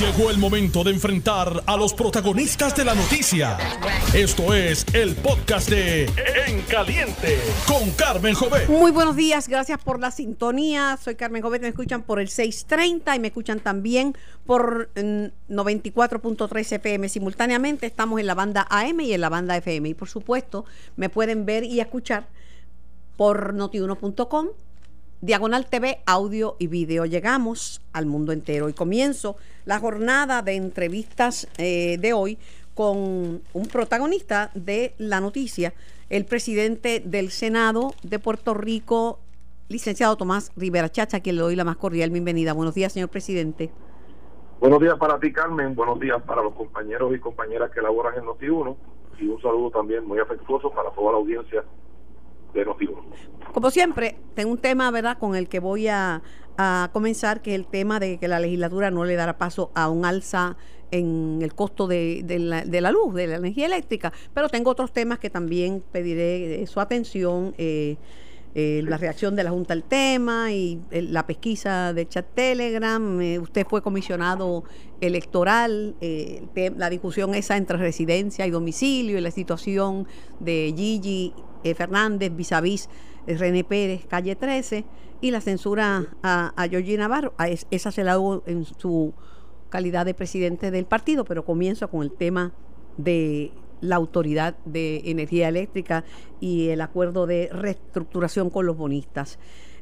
Llegó el momento de enfrentar a los protagonistas de la noticia. Esto es el podcast de En Caliente con Carmen Jovet. Muy buenos días, gracias por la sintonía. Soy Carmen Jovet, me escuchan por el 630 y me escuchan también por 94.3 FM. Simultáneamente estamos en la banda AM y en la banda FM. Y por supuesto, me pueden ver y escuchar por notiuno.com Diagonal TV, audio y video. Llegamos al mundo entero y comienzo la jornada de entrevistas eh, de hoy con un protagonista de la noticia, el presidente del Senado de Puerto Rico, licenciado Tomás Rivera Chacha, quien le doy la más cordial bienvenida. Buenos días, señor presidente. Buenos días para ti, Carmen. Buenos días para los compañeros y compañeras que laboran en Noti1. Y un saludo también muy afectuoso para toda la audiencia como siempre, tengo un tema, ¿verdad?, con el que voy a, comenzar, que es el tema de que la legislatura no le dará paso a un alza en el costo de, la, luz, de la energía eléctrica. Pero tengo otros temas que también pediré eh, su atención. Eh, eh, la reacción de la Junta al tema y la pesquisa de chat Telegram. usted fue comisionado electoral, la discusión esa entre residencia y domicilio y la situación de Gigi Fernández vis a vis René Pérez, calle 13, y la censura a, a Navarro. esa se la hubo en su calidad de presidente del partido, pero comienzo con el tema de la Autoridad de Energía Eléctrica y el acuerdo de reestructuración con los bonistas.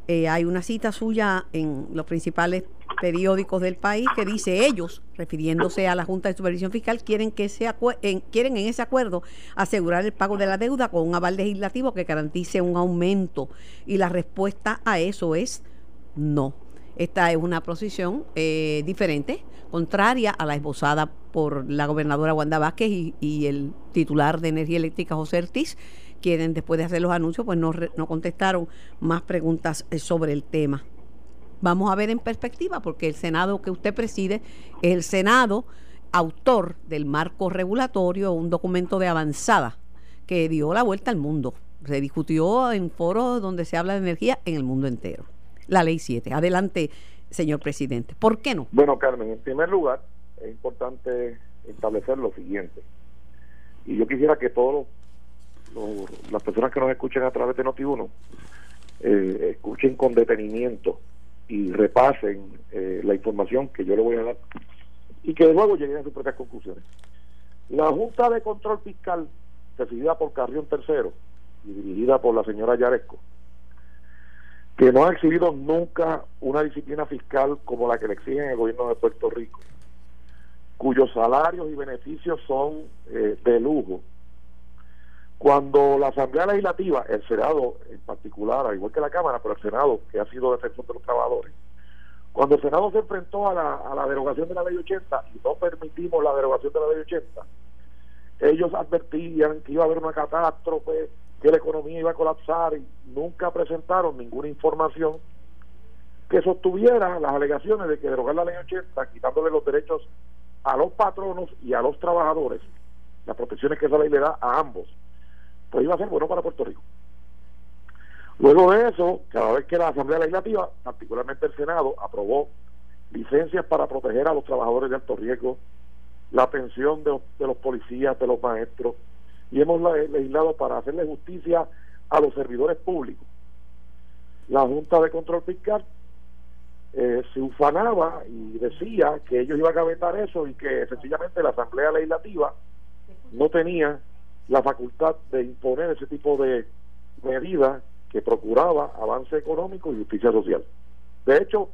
Eh, hay una cita suya en los principales periódicos del país que dice ellos, refiriéndose a la Junta de Supervisión Fiscal, quieren que se en, quieren en ese acuerdo asegurar el pago de la deuda con un aval legislativo que garantice un aumento y la respuesta a eso es no. Esta es una posición eh, diferente, contraria a la esbozada por la gobernadora Wanda Vázquez y, y el titular de Energía Eléctrica José Ortiz quieren, después de hacer los anuncios, pues no, no contestaron más preguntas eh, sobre el tema. Vamos a ver en perspectiva, porque el Senado que usted preside es el Senado autor del marco regulatorio, un documento de avanzada que dio la vuelta al mundo. Se discutió en foros donde se habla de energía en el mundo entero. La ley 7. Adelante, señor presidente. ¿Por qué no? Bueno, Carmen, en primer lugar, es importante establecer lo siguiente. Y yo quisiera que todos los las personas que nos escuchen a través de Noti1 eh, escuchen con detenimiento y repasen eh, la información que yo le voy a dar y que luego lleguen a sus propias conclusiones. La Junta de Control Fiscal, presidida por Carrión Tercero y dirigida por la señora Yaresco, que no ha exhibido nunca una disciplina fiscal como la que le exigen el gobierno de Puerto Rico, cuyos salarios y beneficios son eh, de lujo, cuando la Asamblea Legislativa, el Senado en particular, al igual que la Cámara, pero el Senado, que ha sido defensor de los trabajadores, cuando el Senado se enfrentó a la, a la derogación de la Ley 80 y no permitimos la derogación de la Ley 80, ellos advertían que iba a haber una catástrofe, que la economía iba a colapsar y nunca presentaron ninguna información que sostuviera las alegaciones de que derogar la Ley 80, quitándole los derechos a los patronos y a los trabajadores, las protecciones que esa ley le da a ambos, pues iba a ser bueno para Puerto Rico. Luego de eso, cada vez que la Asamblea Legislativa, particularmente el Senado, aprobó licencias para proteger a los trabajadores de alto riesgo, la pensión de, los policías, de los maestros, y hemos legislado para hacerle justicia a los servidores públicos. La Junta de Control Fiscal eh, se ufanaba y decía que ellos iban a vetar eso y que sencillamente la Asamblea Legislativa no tenía la facultad de imponer ese tipo de medidas que procuraba avance económico y justicia social. De hecho,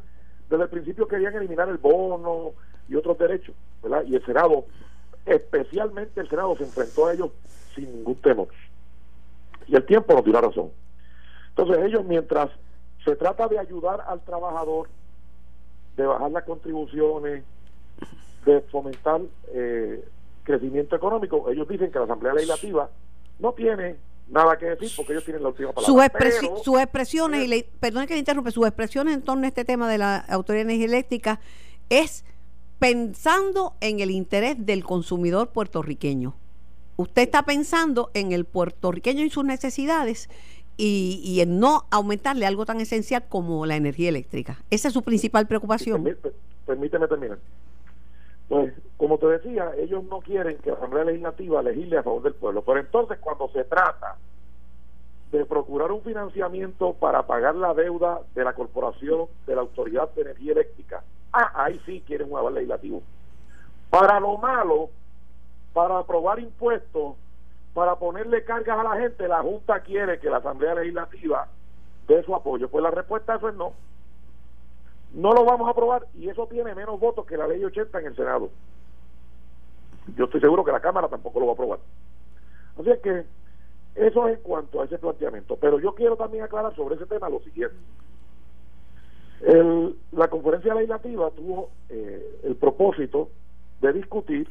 desde el principio querían eliminar el bono y otros derechos, ¿verdad? Y el Senado, especialmente el Senado, se enfrentó a ellos sin ningún temor. Y el tiempo nos dio la razón. Entonces ellos, mientras se trata de ayudar al trabajador, de bajar las contribuciones, de fomentar eh, crecimiento económico, ellos dicen que la Asamblea Legislativa no tiene nada que decir porque ellos tienen la última palabra. sus expresiones, y le, perdone que le interrumpe, sus expresiones en torno a este tema de la Autoridad de Energía Eléctrica es pensando en el interés del consumidor puertorriqueño. Usted está pensando en el puertorriqueño y sus necesidades y, y en no aumentarle algo tan esencial como la energía eléctrica. Esa es su principal preocupación. Permíteme terminar. Pues, como te decía, ellos no quieren que la Asamblea Legislativa legisle a favor del pueblo. Pero entonces, cuando se trata de procurar un financiamiento para pagar la deuda de la corporación, de la Autoridad de Energía Eléctrica, ah, ahí sí quieren un aval legislativo. Para lo malo, para aprobar impuestos, para ponerle cargas a la gente, la Junta quiere que la Asamblea Legislativa dé su apoyo. Pues la respuesta a eso es no. No lo vamos a aprobar y eso tiene menos votos que la ley 80 en el Senado. Yo estoy seguro que la Cámara tampoco lo va a aprobar. Así es que eso es en cuanto a ese planteamiento. Pero yo quiero también aclarar sobre ese tema lo siguiente. la conferencia legislativa tuvo eh, el propósito de discutir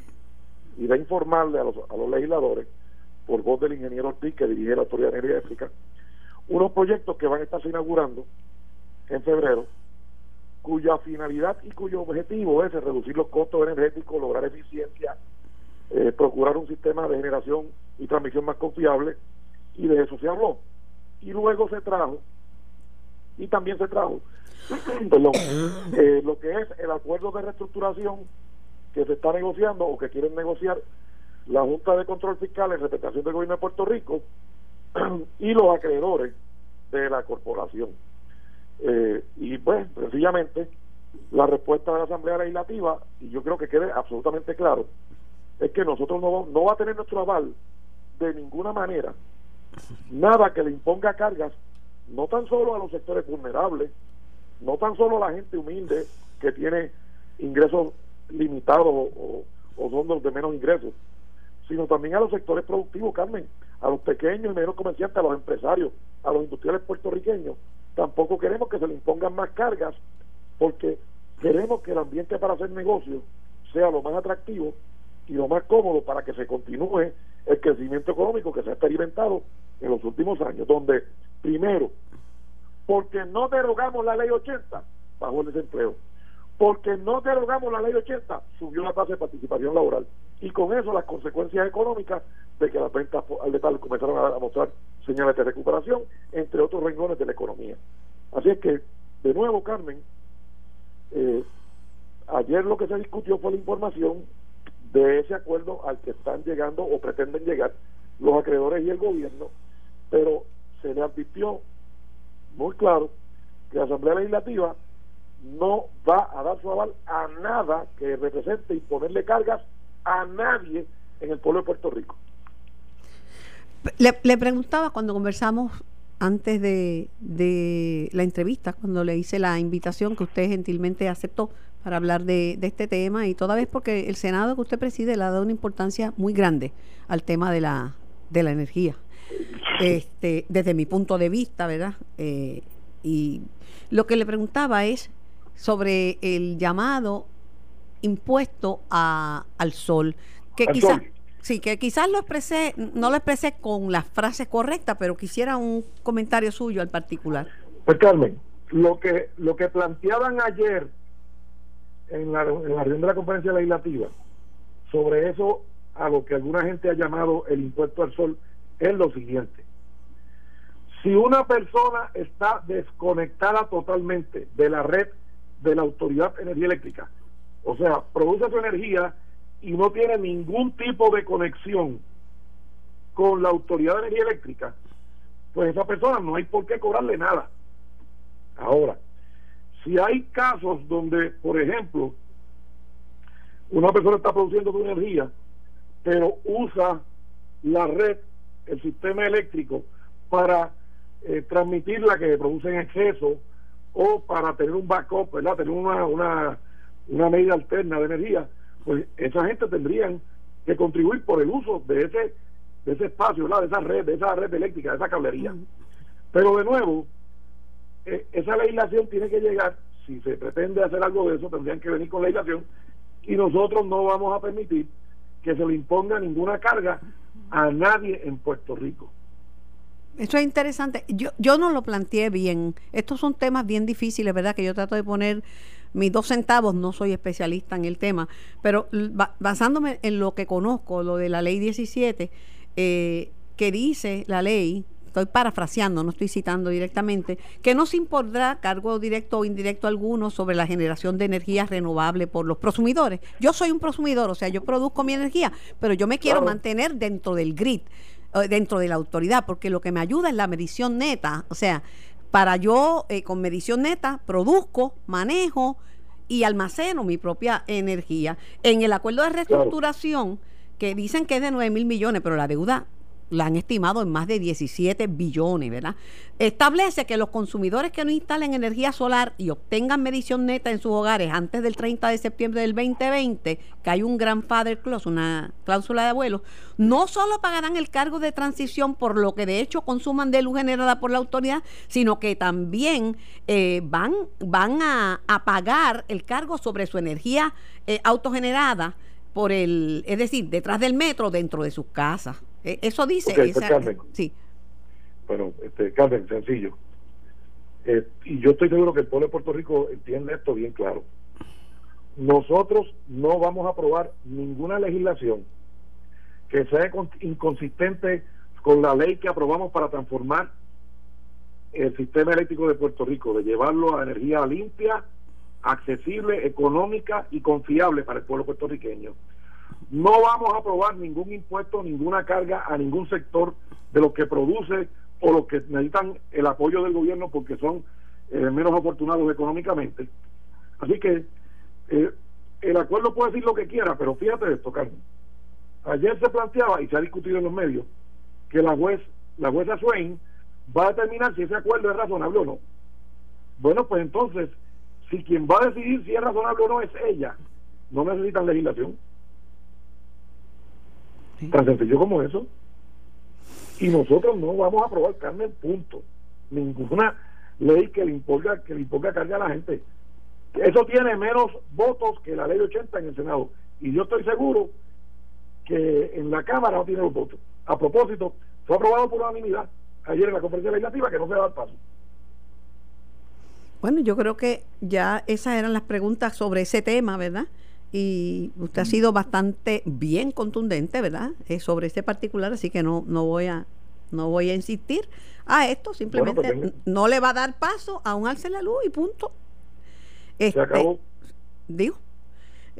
y de informarle a los, a los legisladores, por voz del ingeniero Ortiz, que dirige la Autoridad de Energía Eléctrica, unos proyectos que van a estarse inaugurando en febrero, cuya finalidad y cuyo objetivo es reducir los costos energéticos, lograr eficiencia, eh, procurar un sistema de generación y transmisión más confiable, y de eso se habló. Y luego se trajo, y también se trajo, eh, lo que es el acuerdo de reestructuración que se está negociando o que quieren negociar la Junta de Control Fiscal en representación del gobierno de Puerto Rico y los acreedores de la corporación. Eh, y pues, sencillamente, la respuesta de la Asamblea Legislativa, y yo creo que quede absolutamente claro, es que nosotros no, no va a tener nuestro aval de ninguna manera nada que le imponga cargas, no tan solo a los sectores vulnerables, no tan solo a la gente humilde que tiene ingresos limitados o, son los de menos ingresos, sino también a los sectores productivos, Carmen, a los pequeños y medianos comerciantes, a los empresarios, a los industriales puertorriqueños. Tampoco queremos que se le impongan más cargas porque queremos que el ambiente para hacer negocios sea lo más atractivo y lo más cómodo para que se continúe el crecimiento económico que se ha experimentado en los últimos años, donde primero, porque no derogamos la ley 80, bajo el desempleo, porque no derogamos la ley 80, subió la tasa de participación laboral. Y con eso las consecuencias económicas de que las ventas al detalle comenzaron a, mostrar señales de recuperación, entre otros renglones de la economía. Así es que, de nuevo, Carmen, eh, ayer lo que se discutió fue la información de ese acuerdo al que están llegando o pretenden llegar los acreedores y el gobierno, pero se le advirtió muy claro que la Asamblea Legislativa no va a dar su aval a nada que represente imponerle cargas a nadie en el pueblo de Puerto Rico. Le, preguntaba cuando conversamos antes de, de, la entrevista, cuando le hice la invitación que usted gentilmente aceptó para hablar de, de, este tema y toda vez porque el Senado que usted preside le ha dado una importancia muy grande al tema de la, de la energía. Este, desde mi punto de vista, ¿verdad? Eh, y lo que le preguntaba es sobre el llamado impuesto a, al sol, que quizás sí, que quizás lo expresé, no lo expresé con las frases correctas, pero quisiera un comentario suyo al particular. Pues Carmen, lo que lo que planteaban ayer en la, en la reunión de la conferencia legislativa sobre eso a lo que alguna gente ha llamado el impuesto al sol es lo siguiente. Si una persona está desconectada totalmente de la red de la Autoridad de Energía Eléctrica. O sea, produce su energía y no tiene ningún tipo de conexión con la Autoridad de Energía Eléctrica, pues esa persona no hay por qué cobrarle nada. Ahora, si hay casos donde, por ejemplo, una persona está produciendo su energía, pero usa la red, el sistema eléctrico, para eh, transmitir la que produce en exceso o para tener un backup, ¿verdad? Tener una, una, una medida alterna de energía, pues esa gente tendrían que contribuir por el uso de ese de ese espacio, ¿verdad? De esa red, de esa red eléctrica, de esa cablería. Pero de nuevo, eh, esa legislación tiene que llegar, si se pretende hacer algo de eso, tendrían que venir con legislación y nosotros no vamos a permitir que se le imponga ninguna carga a nadie en Puerto Rico. Eso es interesante. Yo, yo no lo planteé bien. Estos son temas bien difíciles, ¿verdad? Que yo trato de poner mis dos centavos, no soy especialista en el tema, pero basándome en lo que conozco, lo de la ley 17, eh, que dice la ley estoy parafraseando, no estoy citando directamente, que no se impondrá cargo directo o indirecto alguno sobre la generación de energía renovable por los prosumidores. Yo soy un prosumidor, o sea, yo produzco mi energía, pero yo me quiero mantener dentro del grid, eh, dentro de la autoridad, porque lo que me ayuda es la medición neta, o sea, para yo eh, con medición neta produzco, manejo y almaceno mi propia energía. En el acuerdo de reestructuración, que dicen que es de 9 mil millones, pero la deuda la han estimado en más de 17 billones, ¿verdad? Establece que los consumidores que no instalen energía solar y obtengan medición neta en sus hogares antes del 30 de septiembre del 2020, que hay un grandfather clause, una cláusula de abuelo, no solo pagarán el cargo de transición por lo que de hecho consuman de luz generada por la autoridad, sino que también eh, van, van a, pagar el cargo sobre su energía eh, autogenerada por el, es decir, detrás del metro, dentro de sus casas. Eh, eso dice. Pues, sí. Bueno, este, Carmen, sencillo. Eh, y yo estoy seguro que el pueblo de Puerto Rico entiende esto bien claro. Nosotros no vamos a aprobar ninguna legislación que sea inconsistente con la ley que aprobamos para transformar el sistema eléctrico de Puerto Rico, de llevarlo a energía limpia, accesible, económica y confiable para el pueblo puertorriqueño. No vamos a aprobar ningún impuesto, ninguna carga a ningún sector de los que produce o los que necesitan el apoyo del gobierno porque son eh, menos afortunados económicamente. Así que eh, el acuerdo puede decir lo que quiera, pero fíjate esto, Carmen. Ayer se planteaba, y se ha discutido en los medios, que la juez, la jueza Swain va a determinar si ese acuerdo es razonable o no. Bueno, pues entonces, si quien va a decidir si es razonable o no es ella, no necesitan legislación. Tan sencillo como eso. Y nosotros no vamos a aprobar carne, punto. Ninguna ley que le imponga, que le imponga carga a la gente. Eso tiene menos votos que la ley 80 en el Senado. Y yo estoy seguro que en la Cámara no tiene los votos. A propósito, fue aprobado por unanimidad ayer en la conferencia legislativa que no se va a dar paso. Bueno, yo creo que ya esas eran las preguntas sobre ese tema, ¿verdad? Y usted ha sido bastante bien contundente, ¿verdad? Eh, sobre este particular, así que no, no voy a no voy a insistir a esto, simplemente pues no le va a dar paso a un alce la luz y punto. Este, acabó. Digo,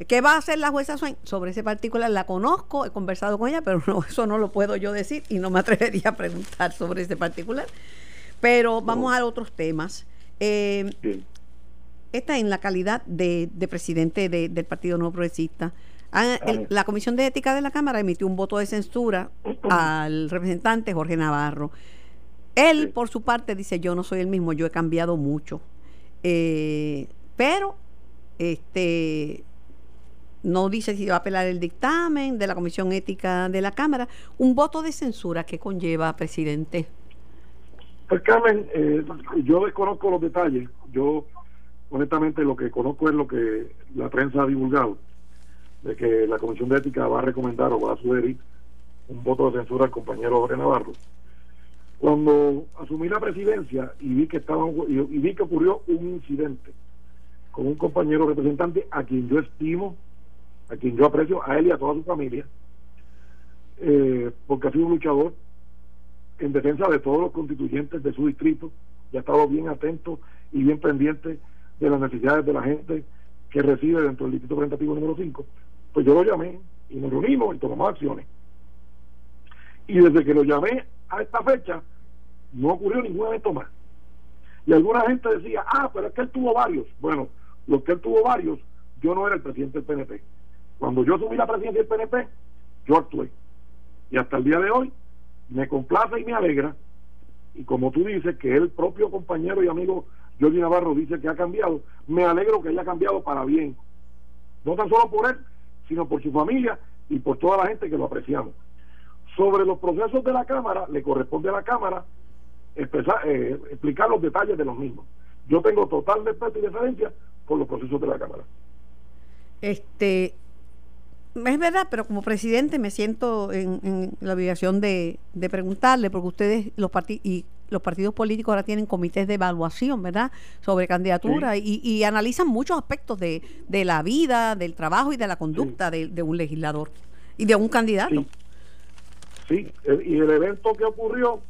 ¿qué va a hacer la jueza sobre ese particular? La conozco, he conversado con ella, pero no, eso no lo puedo yo decir y no me atrevería a preguntar sobre ese particular. Pero vamos a otros temas. Eh, esta en la calidad de, presidente del Partido No Progresista. Ah, la Comisión de Ética de la Cámara emitió un voto de censura al representante Jorge Navarro. Él, por su parte, dice, yo no soy el mismo, yo he cambiado mucho. Eh, pero, este, no dice si va a apelar el dictamen de la Comisión Ética de la Cámara. Un voto de censura que conlleva, presidente. Pues Carmen, eh, yo desconozco los detalles. Yo honestamente lo que conozco es lo que la prensa ha divulgado, de que la Comisión de Ética va a recomendar o va a sugerir un voto de censura al compañero Jorge Navarro. Cuando asumí la presidencia y vi que estaba y, vi que ocurrió un incidente con un compañero representante a quien yo estimo, a quien yo aprecio, a él y a toda su familia, eh, porque ha sido un luchador en defensa de todos los constituyentes de su distrito y ha estado bien atento y bien pendiente de las necesidades de la gente que reside dentro del distrito orientativo número 5, pues yo lo llamé y nos reunimos y tomamos acciones. Y desde que lo llamé a esta fecha, no ocurrió ningún evento más. Y alguna gente decía, ah, pero es que él tuvo varios. Bueno, los que él tuvo varios, yo no era el presidente del PNP. Cuando yo subí la presidencia del PNP, yo actué. Y hasta el día de hoy, me complace y me alegra. Y como tú dices, que el propio compañero y amigo Jordi Navarro dice que ha cambiado, me alegro que haya cambiado para bien. No tan solo por él, sino por su familia y por toda la gente que lo apreciamos. Sobre los procesos de la Cámara, le corresponde a la Cámara eh, explicar los detalles de los mismos. Yo tengo total respeto y deferencia por los procesos de la Cámara. Este, es verdad, pero como presidente me siento en, la obligación de, preguntarle, porque ustedes, los partidos, y los partidos políticos ahora tienen comités de evaluación, ¿verdad?, sobre candidatura y, analizan muchos aspectos de, la vida, del trabajo y de la conducta de, un legislador y de un candidato. Sí, y el evento que ocurrió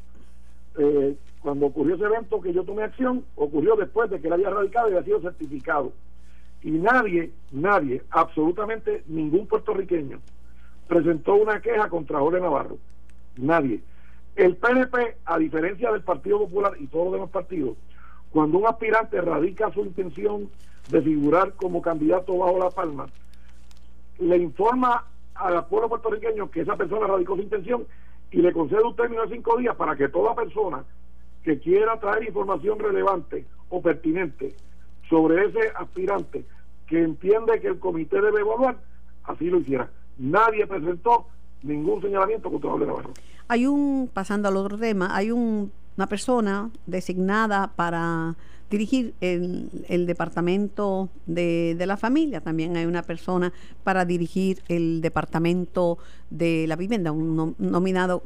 eh, cuando ocurrió ese evento que yo tomé acción, ocurrió después de que él había radicado y había sido certificado. Y nadie, nadie, absolutamente ningún puertorriqueño presentó una queja contra Jorge Navarro. Nadie. El PNP, a diferencia del Partido Popular y todos los demás partidos, cuando un aspirante radica su intención de figurar como candidato bajo la palma, le informa al pueblo puertorriqueño que esa persona radicó su intención y le concede un término de cinco días para que toda persona que quiera traer información relevante o pertinente sobre ese aspirante que entiende que el comité debe evaluar, así lo hiciera. Nadie presentó ningún señalamiento contra Jorge Navarro. Hay un, pasando al otro tema, hay un, una persona designada para dirigir el, departamento de, la familia. También hay una persona para dirigir el departamento de la vivienda, un nominado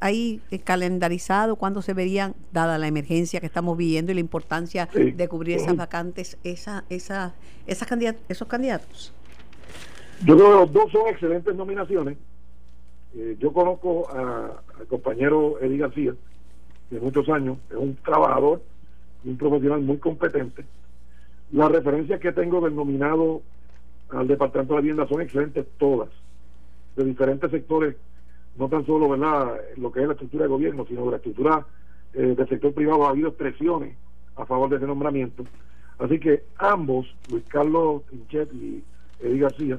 ahí calendarizado cuando se verían, dada la emergencia que estamos viviendo y la importancia de cubrir esas vacantes, esa, esa, esas esos candidatos. Yo creo que los dos son excelentes nominaciones. Eh, yo conozco al compañero Eddie García de muchos años, es un trabajador, un profesional muy competente. Las referencias que tengo del nominado al Departamento de la Vivienda son excelentes todas, de diferentes sectores, no tan solo verdad lo que es la estructura de gobierno, sino de la estructura eh, del sector privado. Ha habido expresiones a favor de ese nombramiento. Así que ambos, Luis Carlos Tinchet y Eddie García,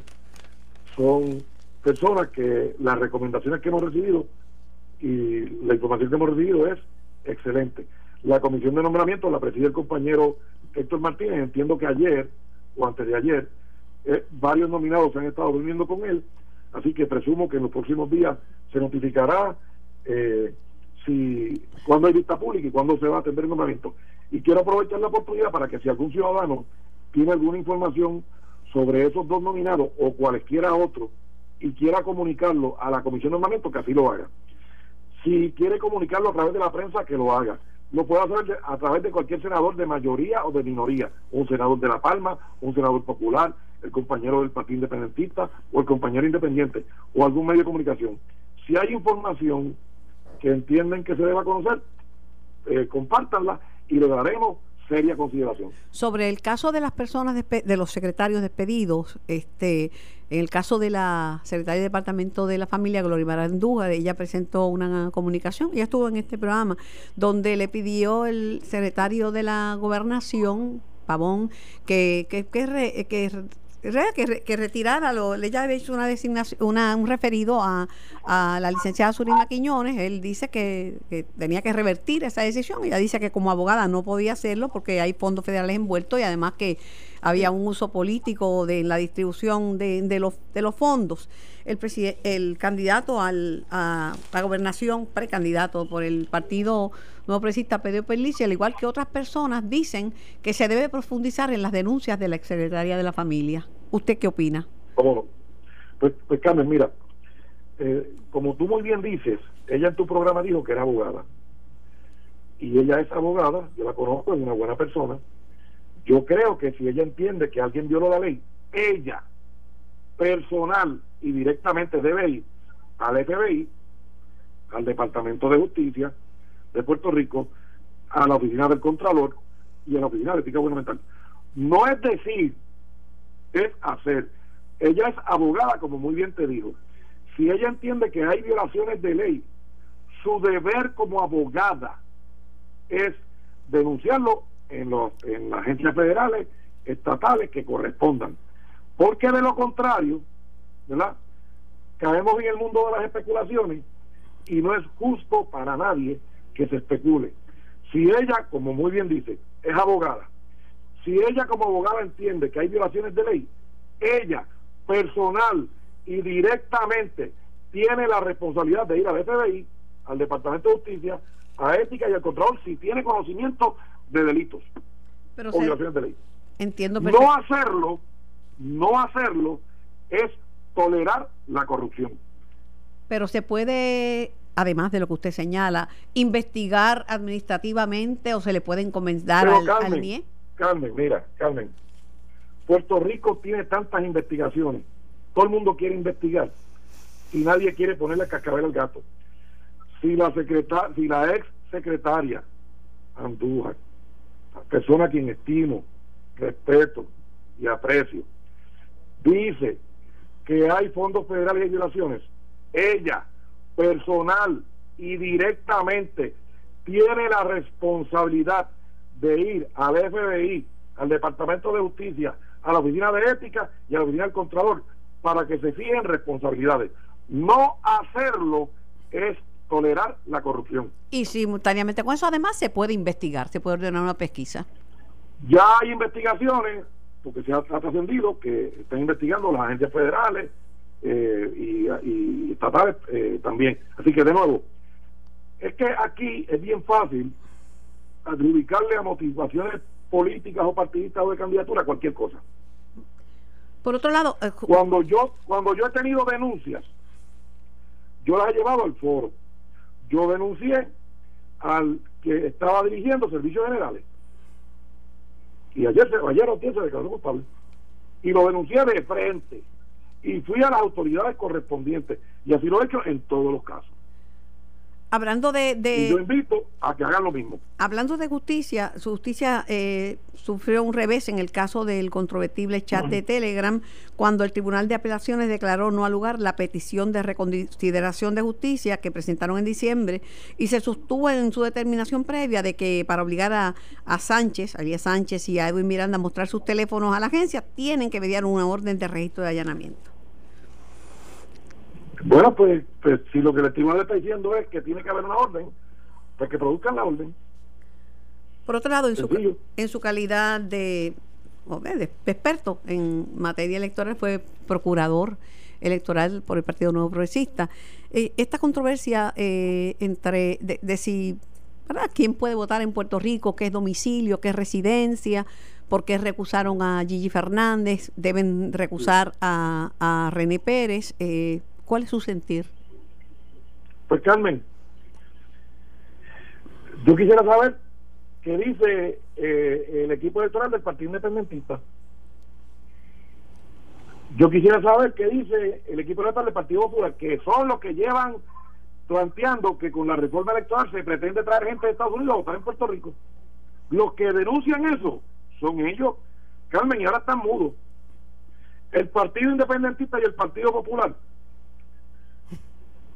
son personas que las recomendaciones que hemos recibido y la información que hemos recibido es excelente. La comisión de nombramiento la preside el compañero Héctor Martínez. Entiendo que ayer o antes de ayer eh, varios nominados se han estado reuniendo con él, así que presumo que en los próximos días se notificará eh, si cuándo hay vista pública y cuándo se va a atender el nombramiento. Y quiero aprovechar la oportunidad para que si algún ciudadano tiene alguna información sobre esos dos nominados o cualesquiera otro y quiera comunicarlo a la comisión de nombramiento, que así lo haga. Si quiere comunicarlo a través de la prensa, que lo haga. Lo puede hacer a través de cualquier senador de mayoría o de minoría, un senador de La Palma, un senador popular, el compañero del Partido Independentista o el compañero independiente o algún medio de comunicación. Si hay información que entienden que se deba conocer, eh, compártanla y le daremos seria. Sobre el caso de las personas, de los secretarios despedidos, este, en el caso de la secretaria de Departamento de la Familia, Gloria Andújar, ella presentó una comunicación, ella estuvo en este programa, donde le pidió el secretario de la Gobernación, Pavón, que, que, que, que que, que retirara, lo, ella había hecho una designación, una, un referido a, a la licenciada Surima Quiñones, él dice que, tenía que revertir esa decisión, ella dice que como abogada no podía hacerlo porque hay fondos federales envueltos y además que había un uso político de la distribución de, los, fondos. El, el candidato al, a la gobernación, precandidato por el partido Nuevo Progresista Pedro Perlici, al igual que otras personas, dicen que se debe profundizar en las denuncias de la exsecretaria de la familia. ¿Usted qué opina? ¿Cómo Pues, pues Carmen, mira, eh, como tú muy bien dices, ella en tu programa dijo que era abogada. Y ella es abogada, yo la conozco, es una buena persona yo creo que si ella entiende que alguien violó la ley, ella, personal y directamente debe ir al FBI, al Departamento de Justicia de Puerto Rico, a la oficina del Contralor y a la oficina de ética gubernamental. No es decir, es hacer. Ella es abogada, como muy bien te digo. Si ella entiende que hay violaciones de ley, su deber como abogada es denunciarlo en, los, en las agencias federales, estatales que correspondan. Porque de lo contrario, ¿verdad? Caemos en el mundo de las especulaciones y no es justo para nadie que se especule. Si ella, como muy bien dice, es abogada, si ella como abogada entiende que hay violaciones de ley, ella personal y directamente tiene la responsabilidad de ir al FBI, al Departamento de Justicia, a Ética y al Control, si tiene conocimiento de delitos Pero o violaciones de ley. Entiendo. No hacerlo, no hacerlo es tolerar la corrupción. Pero se puede, además de lo que usted señala, investigar administrativamente o se le puede encomendar al, Carmen, Carmen, mira, Carmen, Puerto Rico tiene tantas investigaciones, todo el mundo quiere investigar y nadie quiere ponerle cascabel al gato. Si la secretaria, si la ex secretaria Andújar, persona a quien estimo, respeto y aprecio, dice que hay fondos federales y violaciones, ella, personal y directamente, tiene la responsabilidad de ir al FBI, al Departamento de Justicia, a la Oficina de Ética y a la Oficina del Contralor para que se fijen responsabilidades. No hacerlo es tolerar la corrupción. Y simultáneamente con eso, además, se puede investigar, se puede ordenar una pesquisa. Ya hay investigaciones, porque se ha, trascendido que están investigando las agencias federales eh, y, estatales eh, también. Así que, de nuevo, es que aquí es bien fácil adjudicarle a motivaciones políticas o partidistas o de candidatura cualquier cosa. Por otro lado, eh, cuando yo cuando yo he tenido denuncias, yo las he llevado al foro. Yo denuncié al que estaba dirigiendo servicios generales. Y ayer, ayer o se declaró culpable. Y lo denuncié de frente. Y fui a las autoridades correspondientes. Y así lo he hecho en todos los casos. Hablando de, yo invito a que hagan lo mismo. Hablando de justicia, su justicia eh, sufrió un revés en el caso del controvertible chat de Telegram, cuando el Tribunal de Apelaciones declaró no al lugar la petición de reconsideración de justicia que presentaron en diciembre y se sostuvo en su determinación previa de que para obligar a, a Sánchez, a Elías Sánchez y a Edwin Miranda a mostrar sus teléfonos a la agencia, tienen que mediar una orden de registro de allanamiento. Bueno, pues, pues, si lo que el tribunal está diciendo es que tiene que haber una orden, pues que produzcan la orden. Por otro lado, en su, en su calidad de, de, experto en materia electoral, fue procurador electoral por el Partido Nuevo Progresista. Eh, esta controversia eh, entre de, si ¿verdad? quién puede votar en Puerto Rico, qué es domicilio, qué es residencia, por qué recusaron a Gigi Fernández, deben recusar a, a René Pérez. Eh, ¿Cuál es su sentir? Pues Carmen, yo quisiera saber qué dice eh, el equipo electoral del Partido Independentista. Yo quisiera saber qué dice el equipo electoral del Partido Popular, que son los que llevan planteando que con la reforma electoral se pretende traer gente de Estados Unidos a votar en Puerto Rico. Los que denuncian eso son ellos. Carmen, y ahora están mudos. El Partido Independentista y el Partido Popular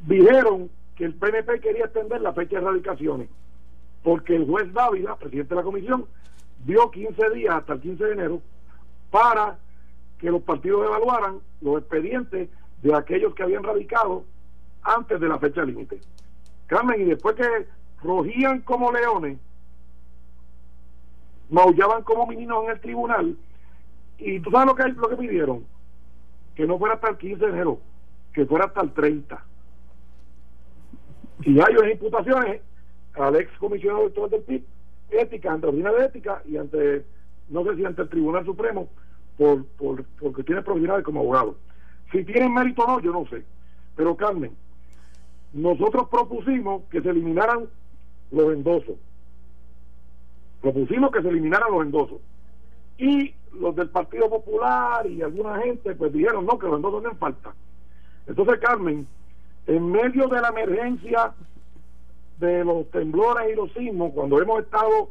dijeron que el PNP quería extender la fecha de erradicaciones, porque el juez Dávila, presidente de la comisión, dio 15 días hasta el 15 de enero para que los partidos evaluaran los expedientes de aquellos que habían radicado antes de la fecha límite. Carmen, y después que rogían como leones, maullaban como meninos en el tribunal, y tú sabes lo que, lo que pidieron, que no fuera hasta el 15 de enero, que fuera hasta el 30 y hay unas imputaciones al ex comisionado electoral del PIB, ética, ante la oficina de ética y ante, no sé si ante el Tribunal Supremo, por, por porque tiene profesionales como abogado. Si tienen mérito o no, yo no sé. Pero Carmen, nosotros propusimos que se eliminaran los endosos. Propusimos que se eliminaran los endosos. Y los del Partido Popular y alguna gente pues dijeron no, que los endosos no falta. Entonces, Carmen, en medio de la emergencia de los temblores y los sismos, cuando hemos estado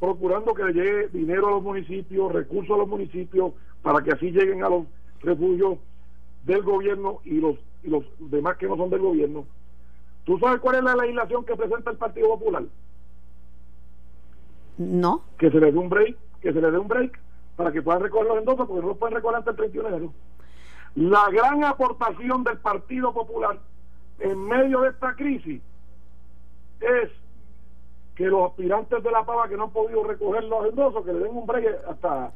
procurando que le llegue dinero a los municipios, recursos a los municipios, para que así lleguen a los refugios del gobierno y los, y los demás que no son del gobierno. ¿Tú sabes cuál es la legislación que presenta el Partido Popular? No. Que se le dé un break, que se le dé un break para que puedan recoger los endosos, porque no los pueden recoger hasta el 31 de enero. La gran aportación del Partido Popular en medio de esta crisis es que los aspirantes de la pava que no han podido recoger los endosos, que le den un break hasta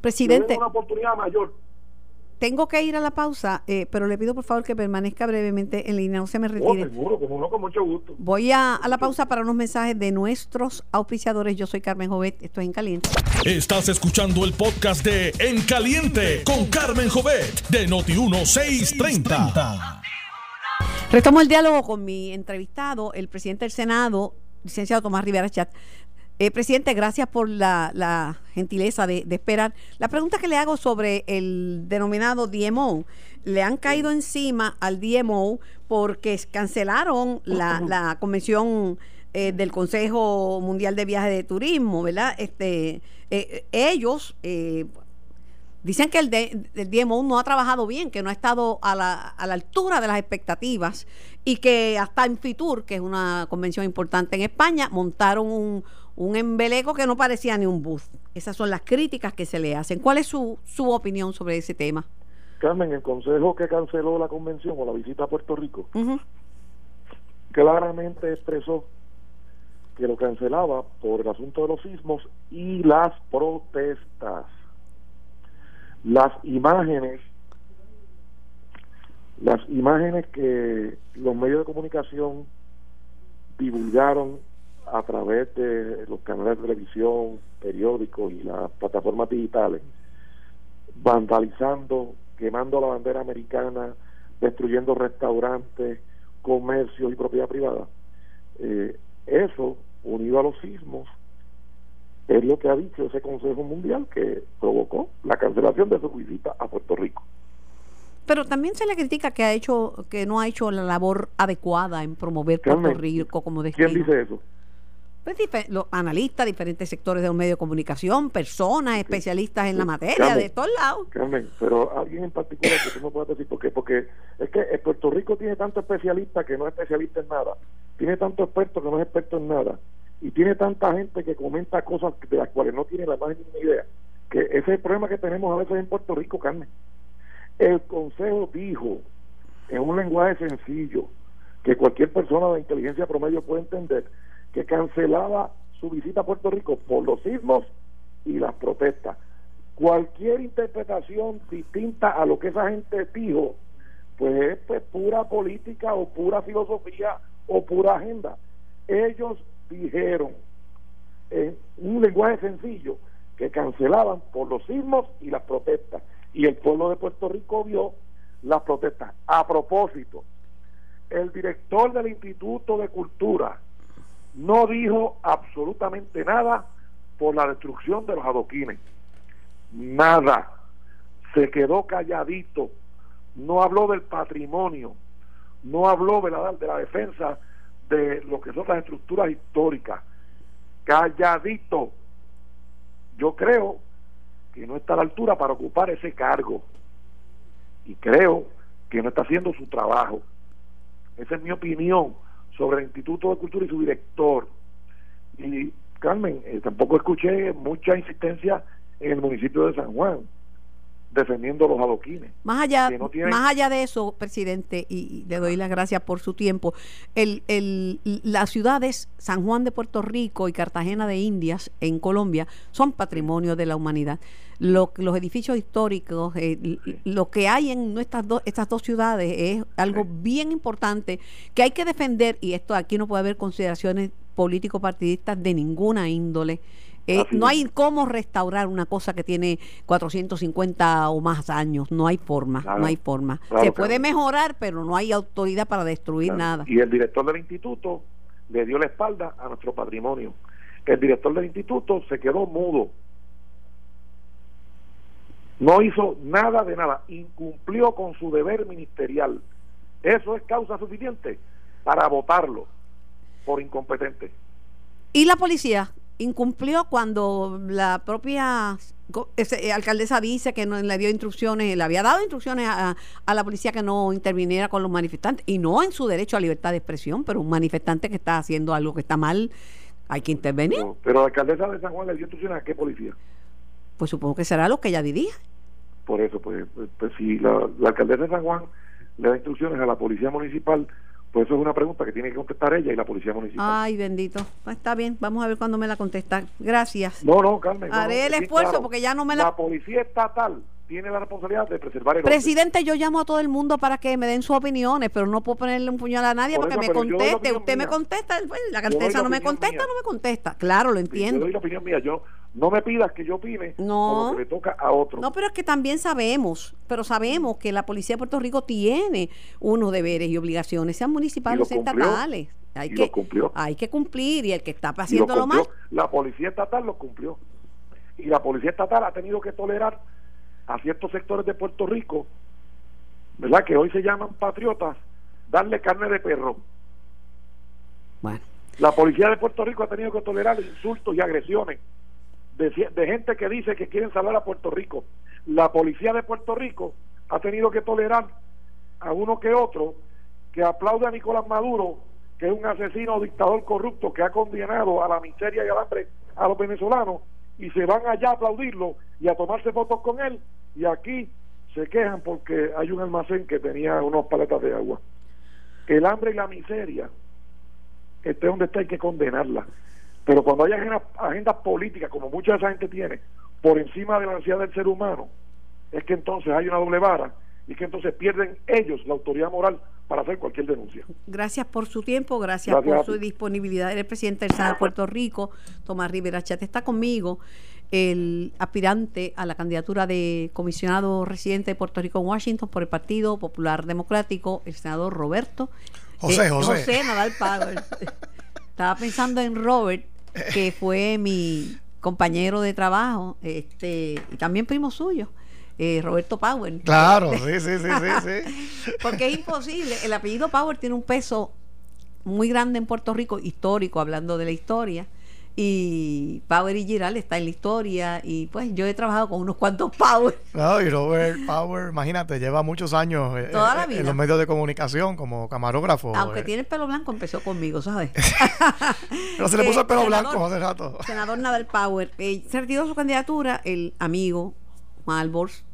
Presidente, una oportunidad mayor. Tengo que ir a la pausa, eh, pero le pido por favor que permanezca brevemente en línea, no se me oh, retire. seguro, como no, con mucho gusto. Voy a, a, la pausa para unos mensajes de nuestros auspiciadores. Yo soy Carmen Jovet, esto es En Caliente. Estás escuchando el podcast de En Caliente con Carmen Jovet de Noti1630. Retomo el diálogo con mi entrevistado, el presidente del Senado, licenciado Tomás Rivera Chat. Eh, presidente, gracias por la, gentileza de, esperar. La pregunta que le hago sobre el denominado DMO, le han caído encima al DMO porque cancelaron la, la convención eh, del Consejo Mundial de Viajes de Turismo, ¿verdad? Este, eh, ellos eh, dicen que el, de, el DMO no ha trabajado bien, que no ha estado a la, a la altura de las expectativas y que hasta en Fitur, que es una convención importante en España, montaron un, un embeleco que no parecía ni un bus. Esas son las críticas que se le hacen. ¿Cuál es su, su opinión sobre ese tema? Carmen, el consejo que canceló la convención o la visita a Puerto Rico, claramente expresó que lo cancelaba por el asunto de los sismos y las protestas. Las imágenes, las imágenes que los medios de comunicación divulgaron a través de los canales de televisión, periódicos y las plataformas digitales, vandalizando, quemando la bandera americana, destruyendo restaurantes, comercios y propiedad privada. Eh, eso, unido a los sismos, es lo que ha dicho ese Consejo Mundial que provocó la cancelación de su visita a Puerto Rico. Pero también se le critica que ha hecho que no ha hecho la labor adecuada en promover Puerto Rico como destino. ¿Quién dice eso? Pues, los analistas, diferentes sectores de los medios de comunicación, personas, especialistas en la materia, de todos lados. Carmen, pero alguien en particular que tú no puedes decir por qué, porque es que Puerto Rico tiene tanto especialista que no es especialista en nada, tiene tanto experto que no es experto en nada, y tiene tanta gente que comenta cosas de las cuales no tiene la más mínima idea, que ese es el problema que tenemos a veces en Puerto Rico, Carmen. El Consejo dijo, en un lenguaje sencillo, que cualquier persona de inteligencia promedio puede entender, que cancelaba su visita a Puerto Rico por los sismos y las protestas. Cualquier interpretación distinta a lo que esa gente dijo, pues es pues, pura política o pura filosofía o pura agenda. Ellos dijeron en un lenguaje sencillo que cancelaban por los sismos y las protestas. Y el pueblo de Puerto Rico vio las protestas. A propósito, el director del Instituto de Cultura, no dijo absolutamente nada por la destrucción de los adoquines. Nada. Se quedó calladito. No habló del patrimonio. No habló de la, de la defensa de lo que son las estructuras históricas. Calladito. Yo creo que no está a la altura para ocupar ese cargo. Y creo que no está haciendo su trabajo. Esa es mi opinión sobre el Instituto de Cultura y su director. Y Carmen, eh, tampoco escuché mucha insistencia en el municipio de San Juan defendiendo los adoquines. Más allá, más allá de eso, presidente, y, le doy las gracias por su tiempo, el, el, las ciudades San Juan de Puerto Rico y Cartagena de Indias en Colombia son patrimonio de la humanidad. Lo, los edificios históricos, eh, lo que hay en nuestras dos, estas dos ciudades es algo bien importante que hay que defender y esto aquí no puede haber consideraciones político-partidistas de ninguna índole. Eh, no hay cómo restaurar una cosa que tiene 450 o más años, no hay forma, no hay forma. Se puede mejorar, pero no hay autoridad para destruir nada. Y el director del instituto le dio la espalda a nuestro patrimonio. El director del instituto se quedó mudo. No hizo nada de nada, incumplió con su deber ministerial. Eso es causa suficiente para votarlo por incompetente. ¿Y la policía? Incumplió cuando la propia eh, alcaldesa dice que no le dio instrucciones, le había dado instrucciones a, la policía que no interviniera con los manifestantes y no en su derecho a libertad de expresión, pero un manifestante que está haciendo algo que está mal, hay que intervenir. pero la alcaldesa de San Juan le dio instrucciones a qué policía? Pues supongo que será lo que ella diría. Por eso, pues, pues, pues si la, la alcaldesa de San Juan le da instrucciones a la policía municipal pues eso es una pregunta que tiene que contestar ella y la policía municipal. Ay, bendito. Pues está bien, vamos a ver cuándo me la contesta. Gracias. No, no, Carmen. Haré el esfuerzo porque ya no me la... La policía estatal tiene la responsabilidad de preservar el Presidente, yo llamo a todo el mundo para que me den sus opiniones, pero no puedo ponerle un puñal a nadie para que me conteste. Usted me contesta, pues, la alcaldesa no me contesta, no me contesta. Claro, lo entiendo. yo doy la opinión mía, yo no me pidas que yo opine no. que le toca a otro. No, pero es que también sabemos, pero sabemos que la policía de Puerto Rico tiene unos deberes y obligaciones, sean municipales o estatales. Hay que, hay que cumplir y el que está haciendo lo, más. La policía estatal lo cumplió. Y la policía estatal ha tenido que tolerar a ciertos sectores de Puerto Rico, ¿verdad? Que hoy se llaman patriotas, darle carne de perro. Bueno. La policía de Puerto Rico ha tenido que tolerar insultos y agresiones de, de gente que dice que quieren salvar a Puerto Rico. La policía de Puerto Rico ha tenido que tolerar a uno que otro que aplaude a Nicolás Maduro, que es un asesino dictador corrupto que ha condenado a la miseria y al hambre a los venezolanos, y se van allá a aplaudirlo y a tomarse fotos con él, y aquí se quejan porque hay un almacén que tenía unos paletas de agua. El hambre y la miseria, esté donde está, hay que condenarla. Pero cuando hay agendas agenda políticas, como mucha de esa gente tiene, por encima de la necesidad del ser humano, es que entonces hay una doble vara y que entonces pierden ellos la autoridad moral para hacer cualquier denuncia. Gracias por su tiempo, gracias, por su disponibilidad. El presidente del Senado de Puerto Rico, Tomás Rivera Chat, está conmigo, el aspirante a la candidatura de comisionado residente de Puerto Rico en Washington por el Partido Popular Democrático, el senador Roberto. José, eh, José. José Nadal Power. Estaba pensando en Robert, que fue mi compañero de trabajo este y también primo suyo. Eh, Roberto Power. Claro, sí, sí, sí, sí, Porque es imposible. El apellido Power tiene un peso muy grande en Puerto Rico, histórico, hablando de la historia y Power y Giral está en la historia y pues yo he trabajado con unos cuantos Power. No, y Robert Power, imagínate, lleva muchos años eh, eh, en los medios de comunicación como camarógrafo. Aunque tiene el pelo blanco, empezó conmigo, ¿sabes? Pero se le puso el pelo blanco hace rato. Senador Nadal Power, se retiró su candidatura el amigo Juan Albors,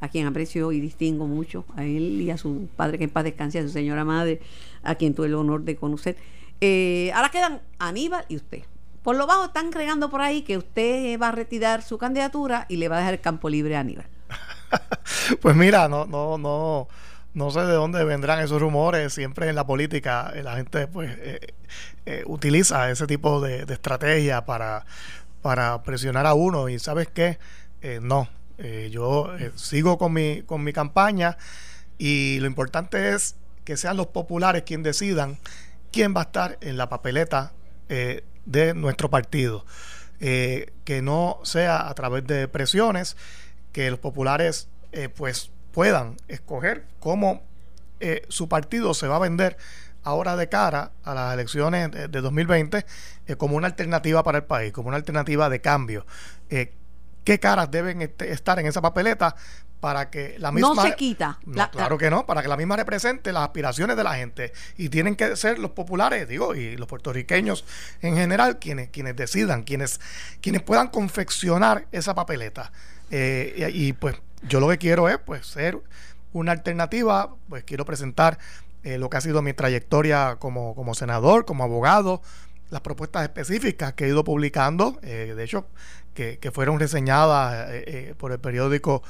a quien aprecio y distingo mucho, a él y a su padre que en paz descanse, a su señora madre, a quien tuve el honor de conocer. Eh, ahora quedan Aníbal y usted. Por lo bajo están creando por ahí que usted va a retirar su candidatura y le va a dejar el campo libre a Aníbal. pues mira, no, no, no, no sé de dónde vendrán esos rumores. Siempre en la política eh, la gente pues eh, eh, utiliza ese tipo de, estrategia para, para presionar a uno. Y sabes qué, no, yo sigo con mi, con mi campaña y lo importante es que sean los populares quienes decidan quién va a estar en la papeleta de nuestro partido. Eh, que no sea a través de presiones, que los populares eh, pues puedan escoger cómo eh, su partido se va a vender ahora de cara a las elecciones de, 2020 como una alternativa para el país, como una alternativa de cambio. ¿Qué caras deben este, estar en esa papeleta para que la misma... No se quita. claro que no, para que la misma represente las aspiraciones de la gente. Y tienen que ser los populares, digo, y los puertorriqueños en general, quienes, quienes decidan, quienes, quienes puedan confeccionar esa papeleta. Eh, y, pues yo lo que quiero es pues ser una alternativa, pues quiero presentar eh, lo que ha sido mi trayectoria como, como senador, como abogado, las propuestas específicas que he ido publicando, eh, de hecho, que, que fueron reseñadas por el periódico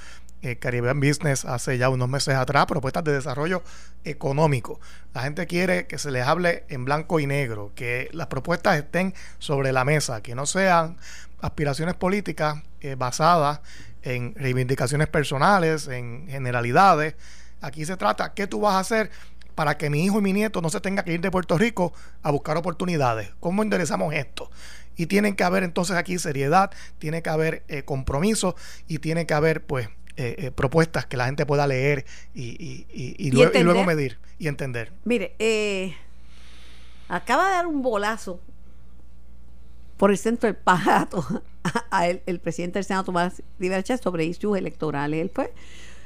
eh, Caribbean Business hace ya unos meses atrás, propuestas de desarrollo económico. La gente quiere que se les hable en blanco y negro, que las propuestas estén sobre la mesa, que no sean aspiraciones políticas eh, basadas en reivindicaciones personales, en generalidades. Aquí se trata, ¿qué tú vas a hacer para que mi hijo y mi nieto no se tengan que ir de Puerto Rico a buscar oportunidades? ¿Cómo enderezamos esto? Y tienen que haber entonces aquí seriedad, tiene que haber eh, compromiso y tiene que haber pues eh, eh, propuestas que la gente pueda leer y, luego, medir y entender. Mire, eh, acaba de dar un bolazo por el centro del pajato a, el presidente del Senado Tomás Rivera sobre issues electorales. Él fue,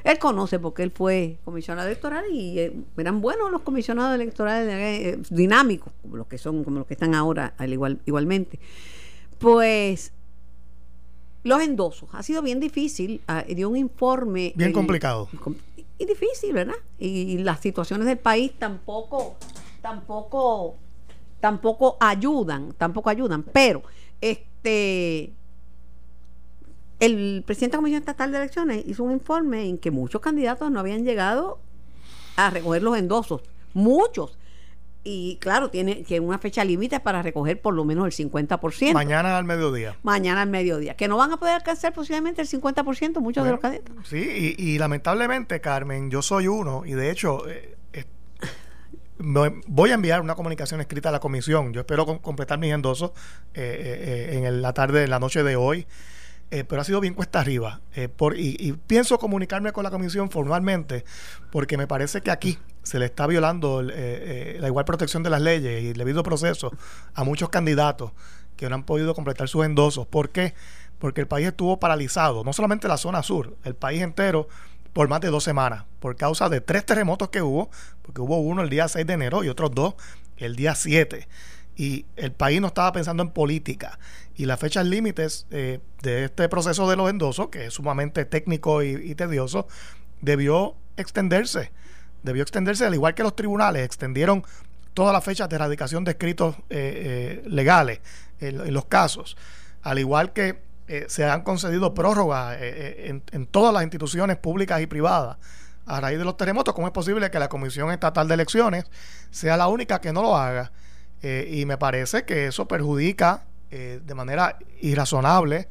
él conoce porque él fue comisionado electoral y eran buenos los comisionados electorales dinámicos, como los que son, como los que están ahora al igual, igualmente. Pues los endosos. Ha sido bien difícil. Ah, dio un informe. Bien complicado. Y difícil, ¿verdad? Y, las situaciones del país tampoco, tampoco, tampoco ayudan, tampoco ayudan. Pero, este. El presidente de la Comisión Estatal de Elecciones hizo un informe en que muchos candidatos no habían llegado a recoger los endosos. Muchos y claro, tiene que una fecha límite para recoger por lo menos el 50%. Mañana al mediodía. Mañana al mediodía. Que no van a poder alcanzar posiblemente el 50% muchos de los candidatos. Sí, y, lamentablemente, Carmen, yo soy uno y de hecho eh, eh, voy a enviar una comunicación escrita a la comisión. Yo espero completar mis endosos eh, en la tarde, en la noche de hoy. pero ha sido bien cuesta arriba. por, y, y pienso comunicarme con la comisión formalmente porque me parece que aquí se le está violando la igual protección de las leyes y el debido proceso a muchos candidatos que no han podido completar sus endosos. ¿Por qué? Porque el país estuvo paralizado, no solamente la zona sur, el país entero por más de dos semanas, por causa de tres terremotos que hubo, porque hubo uno el día 6 de enero y otros dos el día 7. Y el país no estaba pensando en política. Y las fechas límites eh, de este proceso de los endosos, que es sumamente técnico y, tedioso, debió extenderse. Debió extenderse, al igual que los tribunales extendieron todas las fechas de erradicación de escritos eh, eh, legales en, los casos. Al igual que se han concedido prórrogas en, en todas las instituciones públicas y privadas a raíz de los terremotos, ¿cómo es posible que la Comisión Estatal de Elecciones sea la única que no lo haga? Eh, y me parece que eso perjudica eh, de manera irrazonable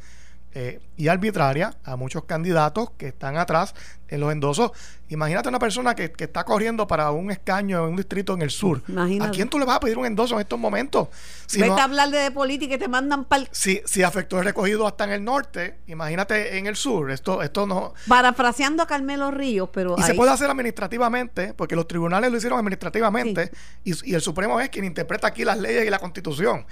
eh, y arbitraria a muchos candidatos que están atrás en los endosos. Imagínate una persona que, está corriendo para un escaño en un distrito en el sur. ¿A quién tú le vas a pedir un endoso en estos momentos? Si Vete a hablar de, política y te mandan para si, si afectó el recogido hasta en el norte, imagínate en el sur. Esto, esto no. Parafraseando a Carmelo Ríos, pero. Y se puede hacer administrativamente, porque los tribunales lo hicieron administrativamente, y, el Supremo es quien interpreta aquí las leyes y la constitución.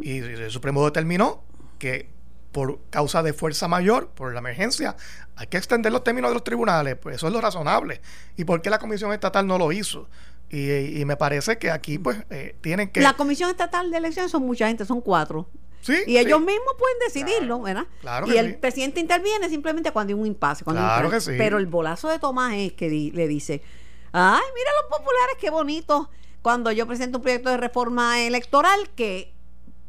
Y el Supremo determinó que por causa de fuerza mayor, por la emergencia, hay que extender los términos de los tribunales, pues eso es lo razonable. ¿Y por qué la Comisión Estatal no lo hizo? Y, me parece que aquí pues eh, tienen que... La Comisión Estatal de Elecciones son mucha gente, son cuatro. Sí, y ellos mismos pueden decidirlo, ¿verdad? y el presidente interviene simplemente cuando hay un impasse. claro que sí. Pero el bolazo de Tomás es que le dice, ay, mira los populares, qué bonito. Cuando yo presento un proyecto de reforma electoral que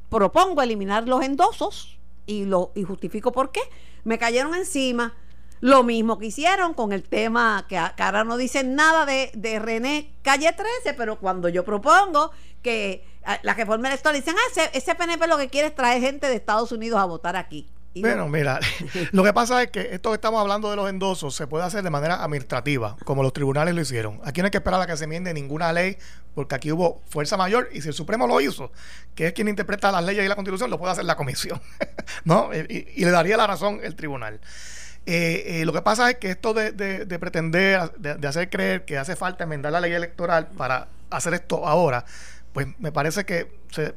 propongo eliminar los endosos, y, lo, y justifico por qué. Me cayeron encima. Lo mismo que hicieron con el tema, que, ahora no dicen nada de, de, René Calle 13, pero cuando yo propongo que la reforma electoral dicen, ah, ese, ese PNP lo que quiere es traer gente de Estados Unidos a votar aquí. Bueno, mira, lo que pasa es que esto que estamos hablando de los endosos se puede hacer de manera administrativa, como los tribunales lo hicieron. Aquí no hay que esperar a que se enmiende ninguna ley, porque aquí hubo fuerza mayor y si el Supremo lo hizo, que es quien interpreta las leyes y la Constitución, lo puede hacer la Comisión, ¿no? Y, le daría la razón el tribunal. Eh, eh, lo que pasa es que esto de, pretender, de hacer creer que hace falta enmendar la ley electoral para hacer esto ahora, pues me parece que se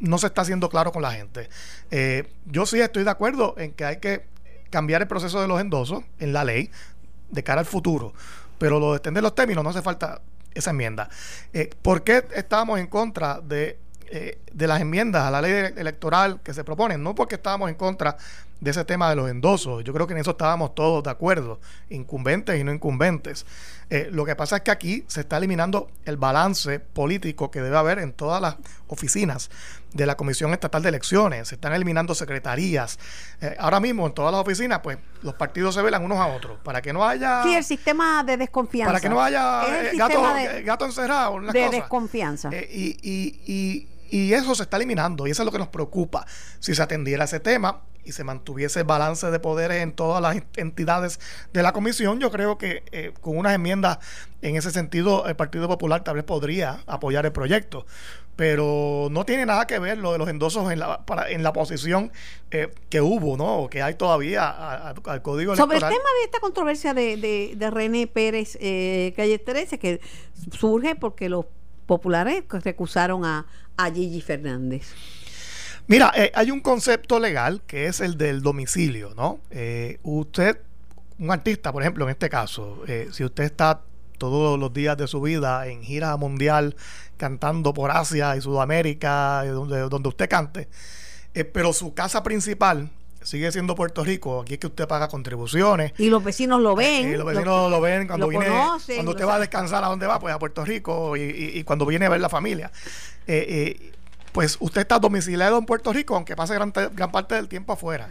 no se está haciendo claro con la gente. Eh, yo sí estoy de acuerdo en que hay que cambiar el proceso de los endosos en la ley de cara al futuro, pero lo de extender los términos no hace falta esa enmienda. Eh, ¿Por qué estábamos en contra de, eh, de las enmiendas a la ley electoral que se proponen? No porque estábamos en contra de ese tema de los endosos. Yo creo que en eso estábamos todos de acuerdo, incumbentes y no incumbentes. Eh, lo que pasa es que aquí se está eliminando el balance político que debe haber en todas las oficinas de la Comisión Estatal de Elecciones. Se están eliminando secretarías. Eh, ahora mismo en todas las oficinas, pues los partidos se velan unos a otros para que no haya. Sí, el sistema de desconfianza. Para que no haya eh, gato, gato, encerrado. De desconfianza. y, y, y y eso se está eliminando y eso es lo que nos preocupa. Si se atendiera ese tema y se mantuviese el balance de poderes en todas las entidades de la comisión, yo creo que eh, con unas enmiendas en ese sentido el Partido Popular tal vez podría apoyar el proyecto. Pero no tiene nada que ver lo de los endosos en la, para, en la posición eh, que hubo, ¿no? O que hay todavía al Código Electoral. Sobre el tema de esta controversia de, de, de René Pérez eh, Calle 13, que surge porque los populares recusaron a, a Gigi Fernández? Mira, eh, hay un concepto legal que es el del domicilio, ¿no? Eh, usted, un artista, por ejemplo, en este caso, eh, si usted está todos los días de su vida en gira mundial cantando por Asia y Sudamérica, donde, donde usted cante, pero su casa principal sigue siendo Puerto Rico, aquí es que usted paga contribuciones. Y los vecinos lo ven. Y los vecinos lo, ven cuando viene, cuando usted va a descansar a dónde va, pues a Puerto Rico y, cuando viene a ver la familia. Eh, eh, pues usted está domiciliado en Puerto Rico, aunque pase gran, gran parte del tiempo afuera.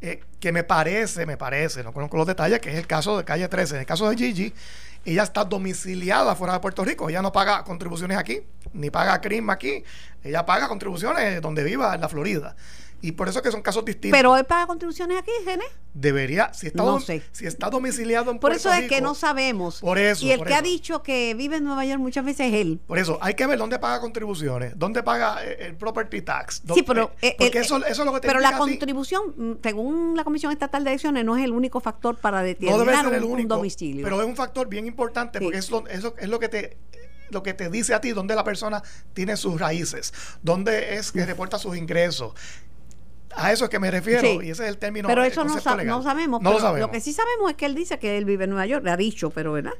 Eh, que me parece, me parece, no conozco los detalles, que es el caso de Calle 13. En el caso de Gigi, ella está domiciliada fuera de Puerto Rico. Ella no paga contribuciones aquí, ni paga CRIM aquí. Ella paga contribuciones donde viva, en la Florida. Y por eso que son casos distintos. Pero él paga contribuciones aquí, René. Debería, si está, No sé. si está domiciliado en Por Puerto eso es que no sabemos. Por eso, Y el que ha dicho que vive en Nueva York muchas veces es él. Por eso, hay que ver dónde paga contribuciones, dónde paga eh, el property tax. Sí, pero, eh, porque el- eso, eso es lo que te pero la contribución, mm, según la Comisión Estatal de Elecciones, no es el único factor para no debe determinar ser el un, un único, domicilio. pero es un factor bien importante Sí. porque es lo, eso es lo que te lo que te dice a ti dónde la persona tiene sus raíces, dónde es que reporta sus ingresos. A eso es que me refiero Sí. y ese es el término. pero el eso no, sa- legal. no sabemos. No lo pero sabemos. que sí sabemos es que él dice que él vive en Nueva York, le ha dicho, pero ¿verdad?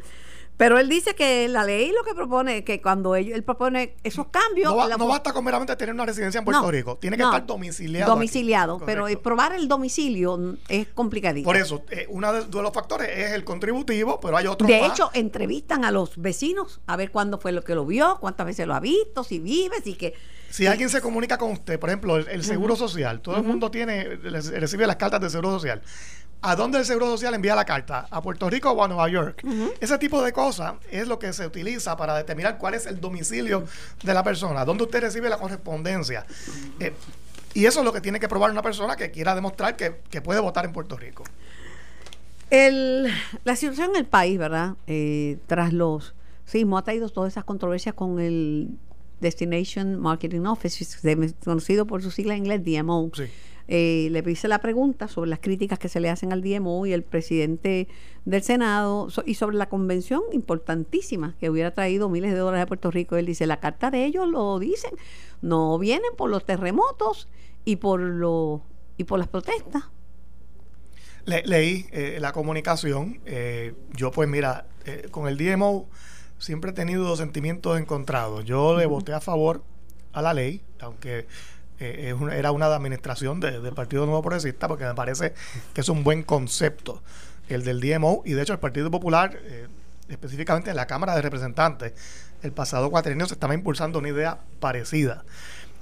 Pero él dice que la ley lo que propone, que cuando ellos, él propone esos cambios... no, la- no basta con meramente tener una residencia en Puerto No, Rico, tiene que no, estar domiciliado. aquí. Domiciliado, pero Correcto. probar el domicilio es complicadito. Por eso, eh, uno de, de los factores es el contributivo, pero hay otros De más. hecho, entrevistan a los vecinos a ver cuándo fue lo que lo vio, cuántas veces lo ha visto, si vive, si que... Si alguien se comunica con usted, por ejemplo, el, el seguro social, todo el mundo tiene, recibe las cartas del seguro social. ¿A dónde el seguro social envía la carta? ¿A Puerto Rico o a Nueva York? Ese tipo de cosas es lo que se utiliza para determinar cuál es el domicilio de la persona, dónde usted recibe la correspondencia. Eh, y eso es lo que tiene que probar una persona que quiera demostrar que, que puede votar en Puerto Rico. El, la situación en el país, ¿verdad? Eh, tras los sismos ha traído todas esas controversias con el Destination Marketing Office, conocido por su sigla en inglés DMO. Sí. Eh, le hice la pregunta sobre las críticas que se le hacen al DMO y el presidente del Senado so- y sobre la convención importantísima que hubiera traído miles de dólares a Puerto Rico. Él dice, la carta de ellos lo dicen, no vienen por los terremotos y por, lo, y por las protestas. Le- leí eh, la comunicación. eh, yo, pues, mira, eh, con el DMO siempre he tenido sentimientos encontrados. Yo le voté a favor a la ley, aunque eh, era una administración de- del Partido Nuevo Progresista, porque me parece que es un buen concepto el del DMO. Y de hecho, el Partido Popular, eh, específicamente en la Cámara de Representantes, el pasado cuatrienio se estaba impulsando una idea parecida.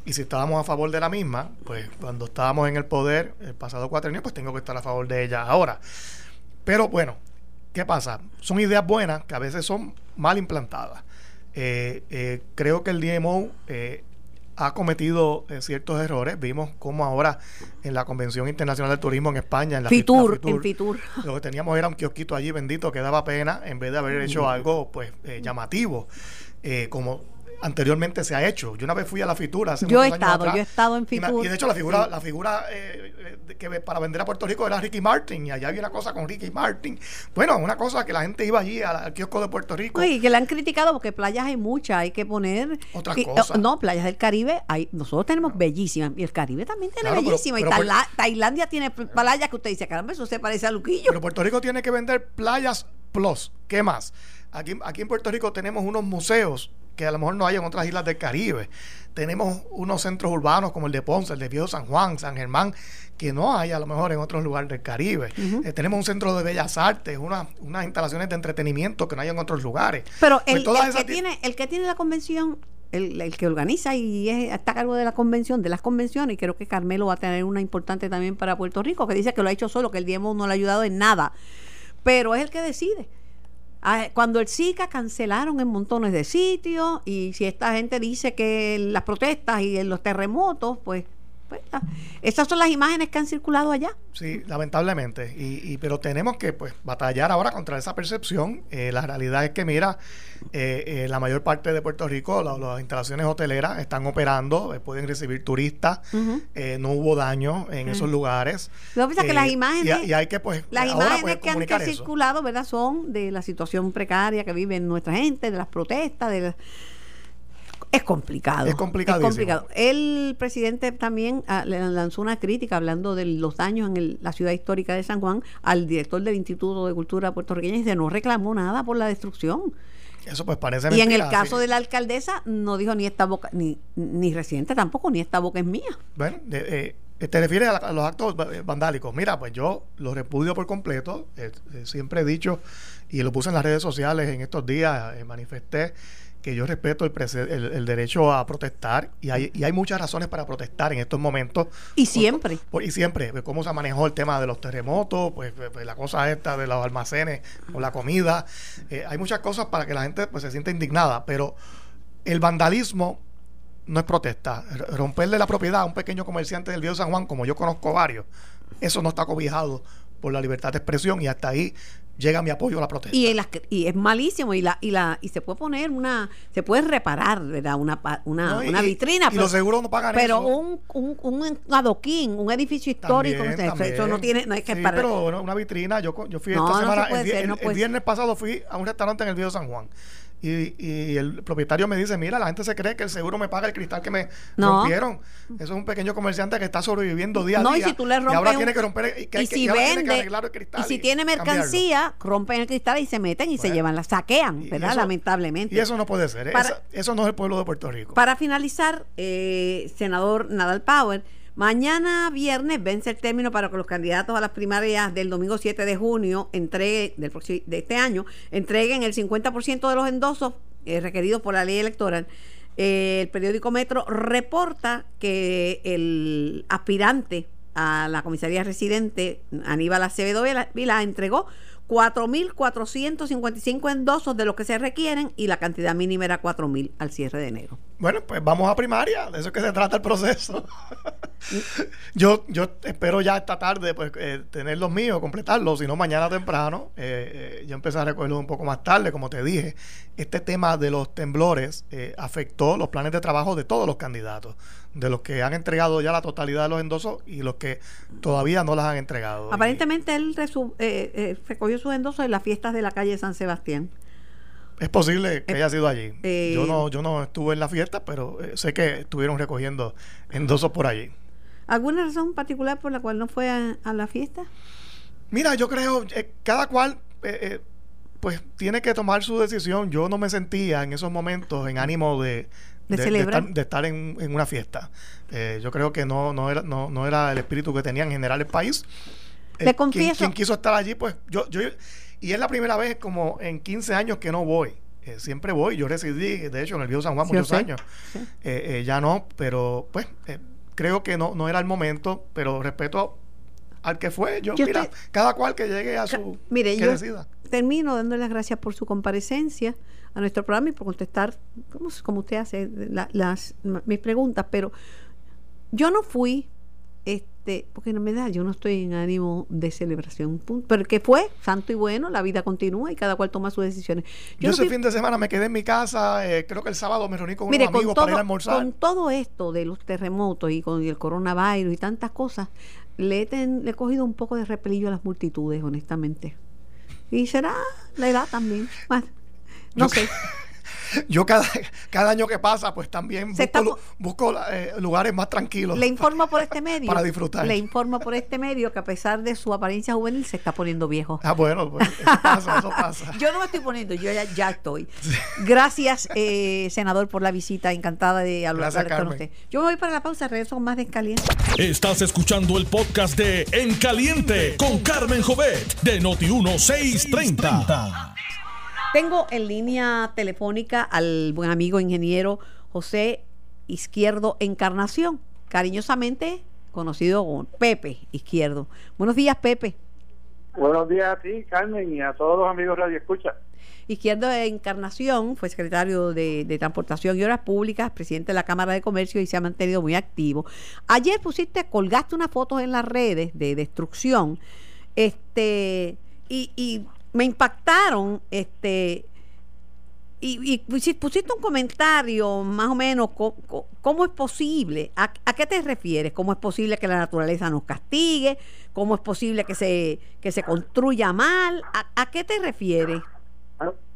Y si estábamos a favor de la misma, pues cuando estábamos en el poder el pasado cuatrienio, pues tengo que estar a favor de ella ahora. Pero bueno, ¿qué pasa? Son ideas buenas que a veces son mal implantadas. Eh, creo que el DMO ha cometido eh, ciertos errores. Vimos cómo ahora en la Convención Internacional del Turismo en España, en la Fitur, la en Fitur. lo que teníamos era un kiosquito allí bendito que daba pena en vez de haber hecho algo pues eh, llamativo eh, como anteriormente se ha hecho. Yo una vez fui a la Fitura hace Yo he años estado, atrás, yo he estado en y me- Fitur, Y, de hecho la figura, sí. la figura eh, eh, que para vender a Puerto Rico era Ricky Martin y allá había una cosa con Ricky Martin. Bueno, una cosa que la gente iba allí al, al kiosco de Puerto Rico. Y que la han criticado porque playas hay muchas, hay que poner... Otras y- cosas. No, playas del Caribe, hay, nosotros tenemos bellísimas, y el Caribe también tiene Claro, bellísimas, y Taila- Tailandia tiene pl- playas que usted dice, caramba, eso se parece a Luquillo. Pero Puerto Rico tiene que vender playas plus. ¿Qué más? Aquí, aquí en Puerto Rico tenemos unos museos que a lo mejor no hay en otras islas del Caribe. Tenemos unos centros urbanos como el de Ponce, el de Viejo San Juan, San Germán, que no hay a lo mejor en otros lugares del Caribe. Eh, tenemos un centro de bellas artes, una- unas instalaciones de entretenimiento que no hay en otros lugares. Pero Pues el, que ti- tiene, el que tiene la convención, el, el que organiza y es- está a cargo de la convención, de las convenciones, y creo que Carmelo va a tener una importante también para Puerto Rico, que dice que lo ha hecho solo, que el DMO no le ha ayudado en nada. Pero es el que decide. Ah, Cuando el SICA cancelaron en montones de sitios, y si esta gente dice que las protestas y los terremotos, pues, pues, ah, esas son las imágenes que han circulado allá. Sí, lamentablemente. Y, y- pero tenemos que pues batallar ahora contra esa percepción. Eh, la realidad es que, mira, eh, eh, la mayor parte de Puerto Rico, la- las instalaciones hoteleras están operando, eh, pueden recibir turistas. Eh, no hubo daño en esos lugares. Lo que pasa es que las imágenes- Y, hay que, pues, Las imágenes poder que han circulado, ¿verdad? Son de la situación precaria que vive nuestra gente, de las protestas, de las- Es complicado. Es complicadísimo. complicado. El presidente también ah, le lanzó una crítica hablando de los daños en el- la ciudad histórica de San Juan al director del Instituto de Cultura puertorriqueña y dice no reclamó nada por la destrucción. Eso pues parece y en el caso sí. de la alcaldesa no dijo ni esta boca, ni, ni residente tampoco, ni esta boca es mía. Bueno, de- eh, te refieres a, la- a los actos eh, vandálicos. Mira, pues yo los repudio por completo. Eh, eh, siempre he dicho, y lo puse en las redes sociales en estos días, eh, manifesté que yo respeto el, prese- el, el derecho a protestar y hay, y hay muchas razones para protestar en estos momentos. Y siempre. por- y siempre, pues, cómo se manejó el tema de los terremotos, pues, pues, pues, la cosa esta de los almacenes o la comida. Eh, hay muchas cosas para que la gente pues, se sienta indignada, pero el vandalismo no es protesta. Romperle la propiedad a un pequeño comerciante del Viejo San Juan, como yo conozco varios, eso no está cobijado por la libertad de expresión y hasta ahí llega mi apoyo a la protesta. Y, y es malísimo y la y la y se puede poner una se puede reparar, ¿verdad? Una una, una vitrina, y, pero, los seguros no pagan pero un, un, un, adoquín, un edificio histórico, eso no tiene no hay que sí, pero una vitrina, yo yo fui esta semana el, viernes pasado fui a un restaurante en el Viejo San Juan y, el propietario me dice, mira, la gente se cree que el seguro me paga el cristal que me rompieron. Eso es un pequeño comerciante que está sobreviviendo día a no, día. Y, si tú le rompes ahora tiene que romper y, y si vende, el cristal. Y si tiene mercancía, rompen el cristal y se meten y se llevan, la saquean, ¿verdad? Lamentablemente. Y eso no puede ser. ¿eh? eso no es el pueblo de Puerto Rico. Para finalizar, eh, senador Nadal Power Mañana viernes vence el término para que los candidatos a las primarias del domingo 7 de junio entreguen, del, de este año entreguen el 50% de los endosos eh, requeridos por la ley electoral. Eh, el periódico Metro reporta que el aspirante a la comisaría residente, Aníbal Acevedo Vila, entregó 4.455 endosos de los que se requieren y la cantidad mínima era 4.000 al cierre de enero. Bueno, pues vamos a primaria, de eso es que se trata el proceso. yo, yo espero ya esta tarde pues eh, tener los míos, completarlos, si no mañana temprano. Eh, eh, yo empecé a recogerlos un poco más tarde, como te dije. Este tema de los temblores afectó los planes de trabajo de todos los candidatos de los que han entregado ya la totalidad de los endosos y los que todavía no las han entregado. Aparentemente él eh, eh, recogió sus endosos en las fiestas de la calle San Sebastián. Es posible que haya sido allí. Eh, yo no yo no estuve en la fiesta, pero sé que estuvieron recogiendo endosos por allí. ¿Alguna razón particular por la cual no fue a, la fiesta? Mira, yo creo, cada cual pues tiene que tomar su decisión. Yo no me sentía en esos momentos en ánimo de, de, estar, en, una fiesta. Eh, yo creo que no, no, era, no, no era el espíritu que tenía en general el país. Le confieso. Quien, quiso estar allí, pues yo, yo. Y es la primera vez como en 15 años que no voy. Eh, siempre voy. Yo residí, de hecho, en el Viejo San Juan muchos años. Eh, ya no, pero pues creo que no, no era el momento, pero respeto al que fue. Yo, mira, cada cual que llegue a su. Mire, yo termino dándole las gracias por su comparecencia a nuestro programa y por contestar, como, como usted hace, las, mis preguntas, pero yo no fui, este, porque no me da, yo no estoy en ánimo de celebración, pero que fue santo y bueno, la vida continúa y cada cual toma sus decisiones. Yo, ese fin de semana me quedé en mi casa, eh, creo que el sábado me reuní con unos amigos para ir a almorzar. Con todo esto de los terremotos y con el coronavirus y tantas cosas, le he, cogido un poco de repelillo a las multitudes, honestamente. Y será la edad también. No sé. Yo cada, cada año que pasa, pues también busco, busco eh, lugares más tranquilos. Le informo por este medio. Para disfrutar. Le informo por este medio que a pesar de su apariencia juvenil se está poniendo viejo. Ah, bueno, pues eso pasa, eso pasa. yo no me estoy poniendo, yo ya, ya estoy. Gracias, eh, senador, por la visita. Encantada de hablar con usted. Yo me voy para la pausa, regreso más de En Caliente. Estás escuchando el podcast de En Caliente con Carmen Jovet de Noti 1630. Tengo en línea telefónica al buen amigo ingeniero José Izquierdo Encarnación, cariñosamente conocido como Pepe Izquierdo. Buenos días, Pepe. Buenos días a ti, Carmen, y a todos los amigos Radio Escucha. Izquierdo de Encarnación fue secretario de, de, Transportación y Obras Públicas, presidente de la Cámara de Comercio y se ha mantenido muy activo. Ayer pusiste, colgaste unas fotos en las redes de destrucción, este, y, y me impactaron, este, y, y pusiste un comentario más o menos, ¿cómo, es posible? ¿A, qué te refieres? ¿Cómo es posible que la naturaleza nos castigue? ¿Cómo es posible que se, que se construya mal? ¿A, qué te refieres?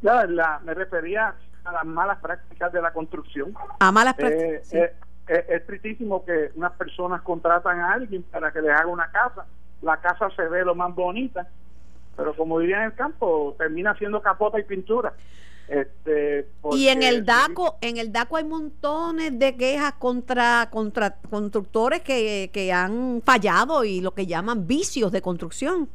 Ya, me refería a las malas prácticas de la construcción. A malas prácticas. Eh, eh, es tristísimo que unas personas contratan a alguien para que les haga una casa. La casa se ve lo más bonita pero como diría en el campo, termina siendo capota y pintura. Este, y en el DACO, en el DACO hay montones de quejas contra, contra constructores que, que han fallado y lo que llaman vicios de construcción.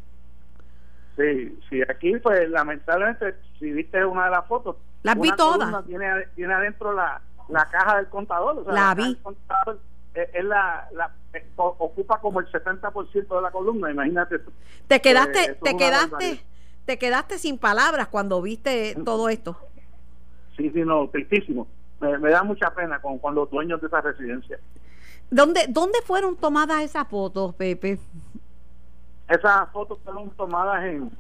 Sí, sí, aquí pues lamentablemente, si viste una de las fotos, las vi todas. Tiene, tiene adentro la, la caja del contador. la, vi es la, la ocupa como el 70% de la columna, imagínate. Te quedaste, pues, te quedaste, te quedaste sin palabras cuando viste todo esto. Sí, sí, no, tristísimo. me, da mucha pena con, con los dueños de esa residencia. ¿Dónde, ¿Dónde fueron tomadas esas fotos, Pepe? Esas fotos fueron tomadas en,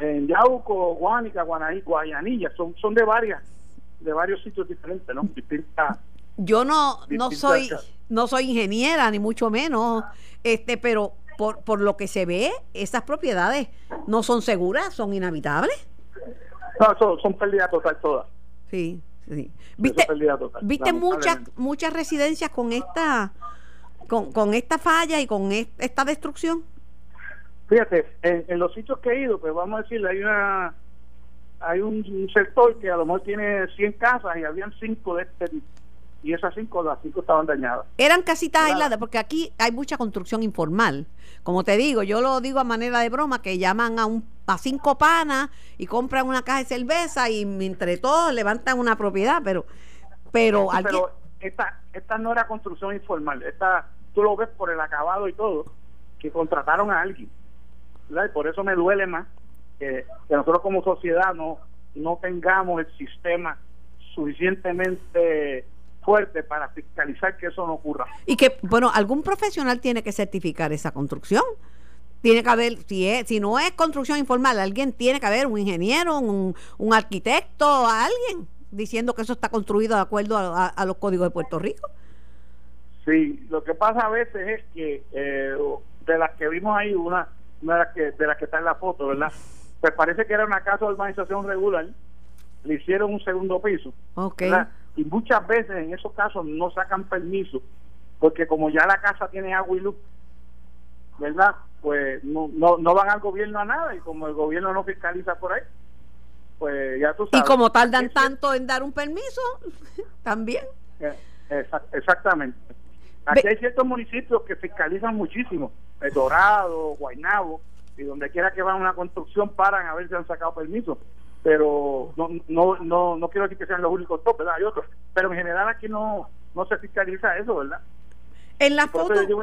en Yauco, Guánica, Guanaí, Guayanilla, son, son de varias, de varios sitios diferentes, ¿no? Distintas. Yo no, no soy, no soy ingeniera, ni mucho menos, este, pero por, por lo que se ve, esas propiedades no son seguras, son inhabitables. No, son, son pérdidas total todas. Sí, sí. ¿Viste, ¿viste muchas, muchas residencias con esta, con, con esta falla y con esta destrucción? Fíjate, en, los sitios que he ido, pues vamos a decirle, hay una hay un sector que a lo mejor tiene 100 casas y habían 5 de este tipo. Y esas 5, las 5 estaban dañadas. Eran casitas aisladas, porque aquí hay mucha construcción informal. Como te digo, yo lo digo a manera de broma, que llaman a, un, a cinco panas y compran una caja de cerveza y entre todos levantan una propiedad, pero... Pero, pero esta, esta no era construcción informal, esta tú lo ves por el acabado y todo, que contrataron a alguien y por eso me duele más que, nosotros como sociedad no, no tengamos el sistema suficientemente fuerte para fiscalizar que eso no ocurra. Y que, bueno, algún profesional tiene que certificar esa construcción. Tiene que haber, si, es, si no es construcción informal, alguien tiene que haber, un ingeniero, un, un arquitecto, alguien diciendo que eso está construido de acuerdo a, los códigos de Puerto Rico. Sí, lo que pasa a veces es que eh, de las que vimos ahí, una una de las que, de las que está en la foto, ¿verdad? Pues parece que era una casa de urbanización regular, le hicieron un segundo piso. Okay. Y muchas veces en esos casos no sacan permiso, porque como ya la casa tiene agua y luz, ¿verdad? Pues no, no, no van al gobierno a nada y como el gobierno no fiscaliza por ahí, pues ya tú sabes. Y como tardan tanto en dar un permiso, también. Eh, exactamente. Aquí hay ciertos municipios que fiscalizan muchísimo, el Dorado, Guaynabo, y donde quiera que van a una construcción paran a ver si han sacado permiso. Pero no, no, no, no quiero decir que sean los únicos top, ¿verdad? Hay otros. Pero en general aquí no, no se fiscaliza eso, ¿verdad? En la foto. Llevo,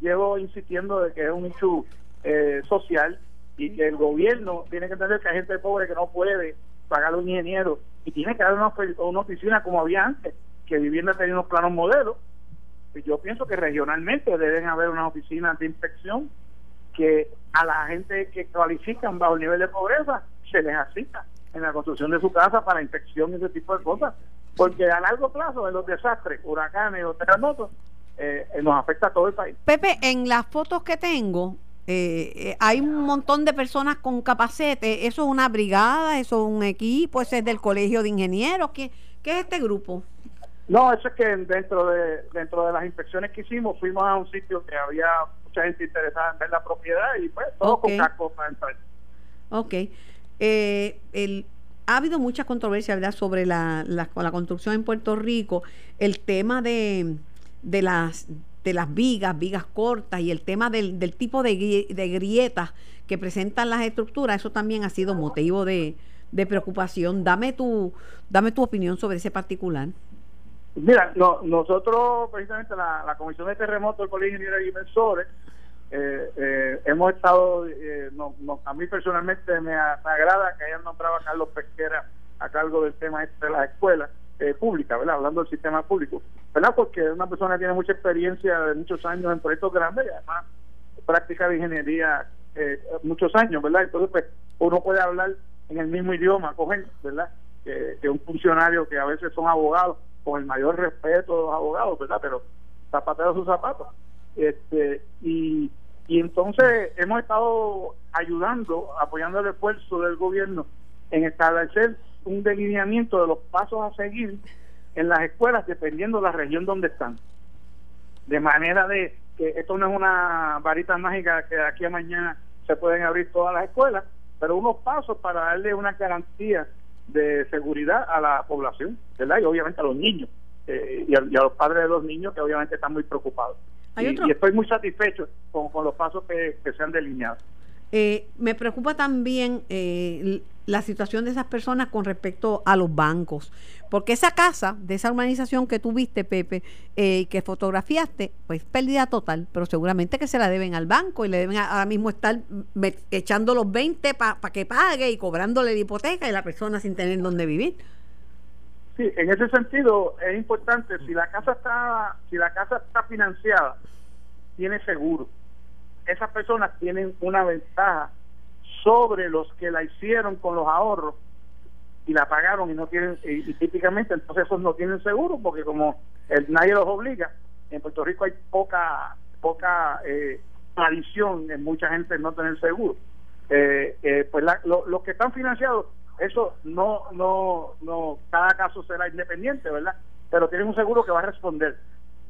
llevo, insistiendo de que es un hecho eh, social y que el gobierno tiene que entender que hay gente pobre que no puede pagar a un ingeniero y tiene que dar una, una oficina como había antes, que vivienda tenía unos planos modelos yo pienso que regionalmente deben haber unas oficinas de inspección que a la gente que cualifican bajo el nivel de pobreza se les asista en la construcción de su casa para inspección y ese tipo de cosas. Porque a largo plazo, en los desastres, huracanes o terremotos, eh, eh, nos afecta a todo el país. Pepe, en las fotos que tengo, eh, hay un montón de personas con capacete. ¿Eso es una brigada? ¿Eso es un equipo? ¿Eso es del colegio de ingenieros? ¿Qué, qué es este grupo? No, eso es que dentro de dentro de las inspecciones que hicimos fuimos a un sitio que había mucha gente interesada en ver la propiedad y pues todo con casco para entrar. Ok. Eh, el, ha habido mucha controversia, ¿verdad?, sobre la, la, construcción en Puerto Rico, el tema de, de las de las vigas, vigas cortas y el tema del, del tipo de, grietas que presentan las estructuras, eso también ha sido motivo de, preocupación. Dame tu, dame tu opinión sobre ese particular. Mira, nosotros, precisamente la, Comisión de Terremotos del Colegio de Ingenieros y Inversores, eh, eh, hemos estado, eh, a mí personalmente me, agrada que hayan nombrado a Carlos Pesquera a cargo del tema este de las escuelas públicas, ¿verdad? Hablando del sistema público, ¿verdad? Porque una persona tiene mucha experiencia de muchos años en proyectos grandes y además práctica de ingeniería muchos años, ¿verdad? Entonces, pues, uno puede hablar en el mismo idioma con ¿verdad? que un funcionario que a veces son abogados con el mayor respeto de los abogados, ¿verdad? Pero zapatero sus zapatos. Este, y, y entonces hemos estado ayudando, apoyando el esfuerzo del gobierno en establecer un delineamiento de los pasos a seguir en las escuelas dependiendo de la región donde están. De manera de que esto no es una varita mágica que de aquí a mañana se pueden abrir todas las escuelas, pero unos pasos para darle una garantía de seguridad a la población, ¿verdad? Y obviamente a los niños eh, y, a, los padres de los niños que obviamente están muy preocupados. Y, estoy muy satisfecho con, los pasos que, se han delineado. Eh, me preocupa también eh, la situación de esas personas con respecto a los bancos, porque esa casa de esa urbanización que tuviste, Pepe, eh, que fotografiaste, pues pérdida total, pero seguramente que se la deben al banco y le deben ahora mismo estar echando los 20 para que pague y cobrándole la hipoteca y la persona sin tener dónde vivir. Sí, en ese sentido es importante si la casa está si la casa está financiada tiene seguro. Esas personas tienen una ventaja sobre los que la hicieron con los ahorros y la pagaron y no tienen y, típicamente entonces esos no tienen seguro porque como el, nadie los obliga en Puerto Rico hay poca poca eh, tradición en mucha gente no tener seguro eh, eh, pues los que están financiados eso no no no cada caso será independiente verdad pero tienen un seguro que va a responder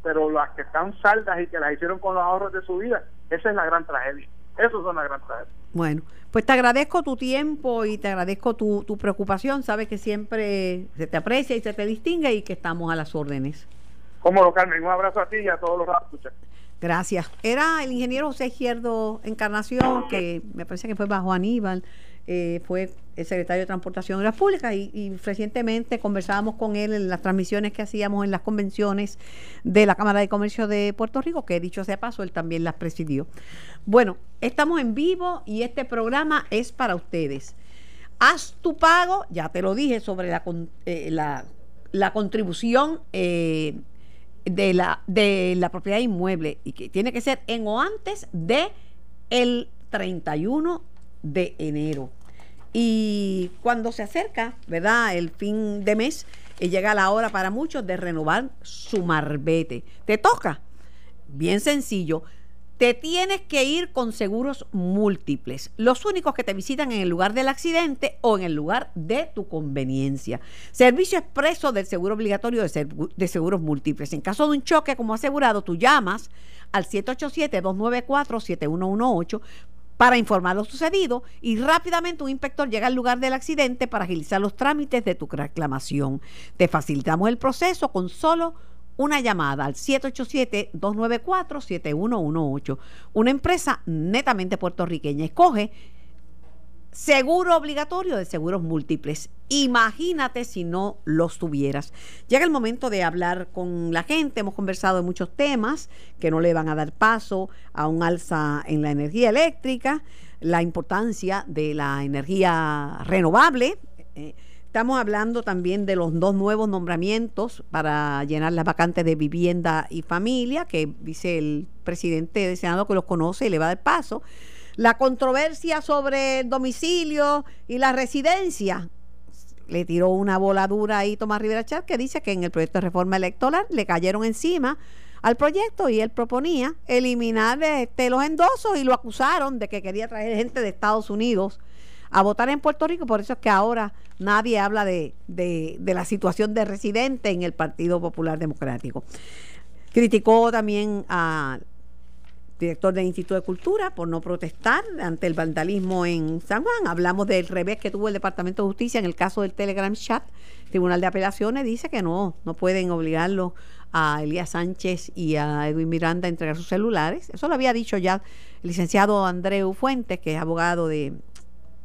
pero las que están saldas y que las hicieron con los ahorros de su vida esa es la gran tragedia eso es una gran tragedia bueno, pues te agradezco tu tiempo y te agradezco tu, tu preocupación. Sabes que siempre se te aprecia y se te distingue y que estamos a las órdenes. Cómo Carmen. Un abrazo a ti y a todos los que escuchan. Gracias. Era el ingeniero José Izquierdo Encarnación, que me parece que fue bajo Aníbal, eh, fue el secretario de Transportación de las Públicas y, recientemente conversábamos con él en las transmisiones que hacíamos en las convenciones de la Cámara de Comercio de Puerto Rico, que dicho sea paso, él también las presidió. Bueno, estamos en vivo y este programa es para ustedes. Haz tu pago, ya te lo dije, sobre la, eh, la, contribución eh, de, la, de la propiedad inmueble y que tiene que ser en o antes de el 31 de enero. Y cuando se acerca, ¿verdad? El fin de mes, y llega la hora para muchos de renovar su marbete. Te toca. Bien sencillo. Te tienes que ir con seguros múltiples, los únicos que te visitan en el lugar del accidente o en el lugar de tu conveniencia. Servicio expreso del seguro obligatorio de, de seguros múltiples. En caso de un choque como asegurado, tú llamas al 787-294-7118 para informar lo sucedido y rápidamente un inspector llega al lugar del accidente para agilizar los trámites de tu reclamación. Te facilitamos el proceso con solo una llamada al 787-294-7118. Una empresa netamente puertorriqueña. Escoge seguro obligatorio de seguros múltiples. Imagínate si no los tuvieras. Llega el momento de hablar con la gente. Hemos conversado de muchos temas que no le van a dar paso a un alza en la energía eléctrica, la importancia de la energía renovable. Eh, estamos hablando también de los dos nuevos nombramientos para llenar las vacantes de vivienda y familia, que dice el presidente del Senado que los conoce y le va a dar paso la controversia sobre el domicilio y la residencia. Le tiró una voladura ahí Tomás Rivera Chávez que dice que en el proyecto de reforma electoral le cayeron encima al proyecto y él proponía eliminar este, los endosos y lo acusaron de que quería traer gente de Estados Unidos a votar en Puerto Rico. Por eso es que ahora nadie habla de, de, de la situación de residente en el Partido Popular Democrático. Criticó también a director del Instituto de Cultura, por no protestar ante el vandalismo en San Juan. Hablamos del revés que tuvo el Departamento de Justicia en el caso del Telegram Chat. Tribunal de Apelaciones dice que no, no pueden obligarlo a Elías Sánchez y a Edwin Miranda a entregar sus celulares. Eso lo había dicho ya el licenciado Andreu Fuentes, que es abogado de,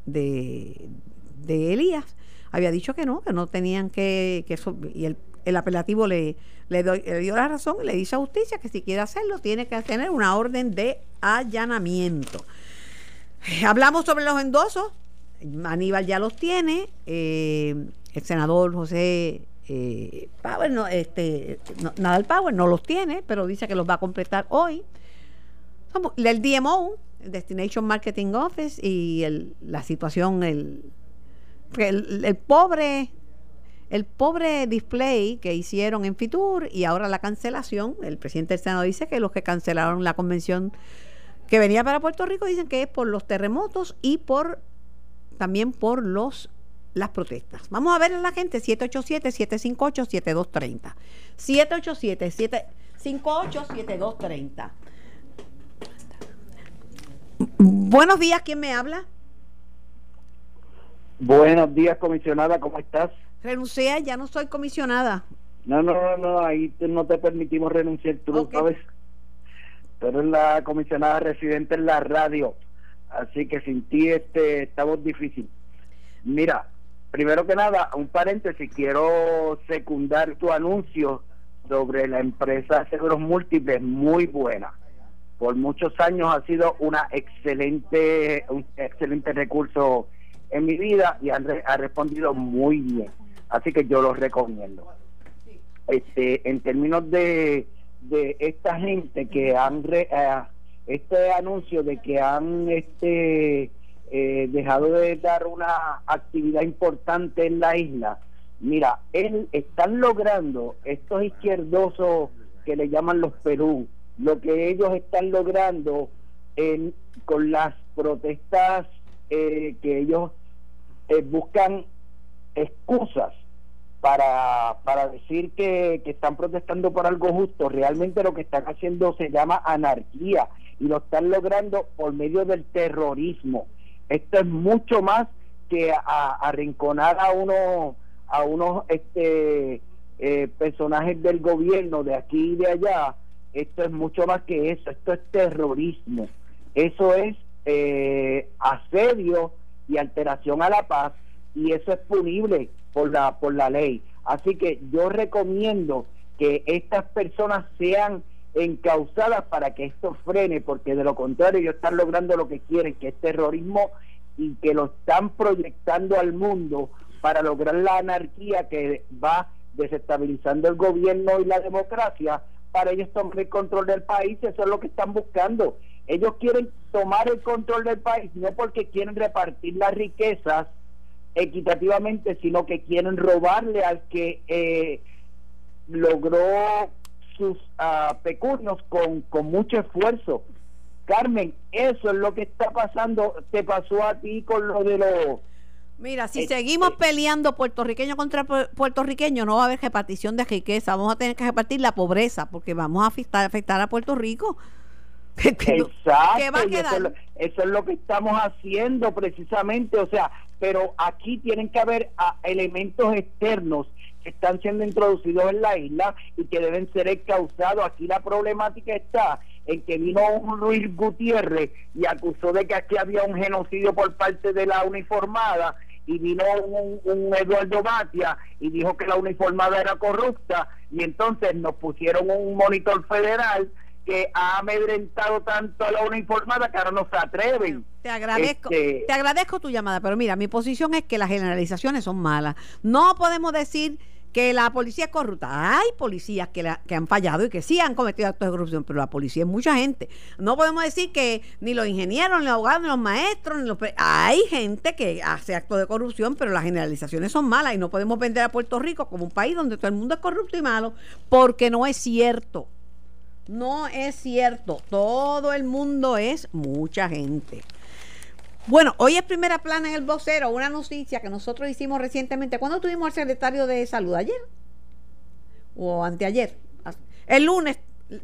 de, de Elías. Había dicho que no, que no tenían que, que y el el apelativo le, dio la razón y le dice a justicia que si quiere hacerlo tiene que tener una orden de allanamiento. Hablamos sobre los endosos, Aníbal ya los tiene, eh, el senador José eh, Power, no, este, Nadal Power no los tiene, pero dice que los va a completar hoy. El DMO, el Destination Marketing Office, y la situación, el, el pobre el pobre display que hicieron en Fitur y ahora la cancelación, el presidente del Senado dice que los que cancelaron la convención que venía para Puerto Rico dicen que es por los terremotos y por también por los las protestas. Vamos a ver a la gente 787-758-7230. 787-758-7230. Buenos días, ¿quién me habla? Buenos días, comisionada, ¿cómo estás? Renuncié, ya no soy comisionada. No, no, no, no ahí no te permitimos renunciar, tú sabes. Pero eres la comisionada residente en la radio, así que sin ti este, estamos difícil. Mira, primero que nada, un paréntesis, quiero secundar tu anuncio sobre la empresa Seguros Múltiples, muy buena. Por muchos años ha sido una excelente, un excelente recurso en mi vida y ha respondido muy bien Así que yo lo recomiendo. Este, en términos de, de esta gente que han re- eh, este anuncio de que han este eh, dejado de dar una actividad importante en la isla, mira, él, están logrando estos izquierdosos que le llaman los Perú, lo que ellos están logrando en, con las protestas eh, que ellos eh, buscan excusas para, para decir que, que están protestando por algo justo. Realmente lo que están haciendo se llama anarquía y lo están logrando por medio del terrorismo. Esto es mucho más que a- arrinconar a uno a unos este eh, personajes del gobierno de aquí y de allá. Esto es mucho más que eso. Esto es terrorismo. Eso es eh, asedio y alteración a la paz y eso es punible por la por la ley. Así que yo recomiendo que estas personas sean encausadas para que esto frene, porque de lo contrario ellos están logrando lo que quieren, que es terrorismo y que lo están proyectando al mundo para lograr la anarquía que va desestabilizando el gobierno y la democracia para ellos tomar el control del país, eso es lo que están buscando. Ellos quieren tomar el control del país no porque quieren repartir las riquezas equitativamente, sino que quieren robarle al que eh, logró sus ah, pecunios con, con mucho esfuerzo. Carmen, eso es lo que está pasando, te pasó a ti con lo de los... Mira, si Eh, seguimos eh. peleando puertorriqueño contra pu- puertorriqueño, no va a haber repartición de riqueza. Vamos a tener que repartir la pobreza porque vamos a afectar, afectar a Puerto Rico. ¿Qué, qué- Exacto, qué va a y eso, es lo, eso es lo que estamos haciendo precisamente, o sea, pero aquí tienen que haber ah, elementos externos que están siendo introducidos en la isla y que deben ser encausados. Aquí la problemática está en que vino un Luis Gutiérrez y acusó de que aquí había un genocidio por parte de la uniformada y vino un, un Eduardo Batia y dijo que la uniformada era corrupta y entonces nos pusieron un monitor federal que ha amedrentado tanto a la uniformada que ahora no se atreven. Te agradezco, Este- te agradezco tu llamada, pero mira, mi posición es que las generalizaciones son malas. No podemos decir que la policía es corrupta. Hay policías que, la- que han fallado y que sí han cometido actos de corrupción, pero la policía es mucha gente. No podemos decir que ni los ingenieros, ni los abogados, ni los maestros, ni los... Hay gente que hace actos de corrupción, pero las generalizaciones son malas y no podemos vender a Puerto Rico como un país donde todo el mundo es corrupto y malo, porque no es cierto. No es cierto. Todo el mundo es mucha gente. Bueno, hoy es primera plana en el vocero, una noticia que nosotros hicimos recientemente. ¿Cuándo tuvimos al secretario de salud? ¿Ayer? ¿O anteayer? El lunes.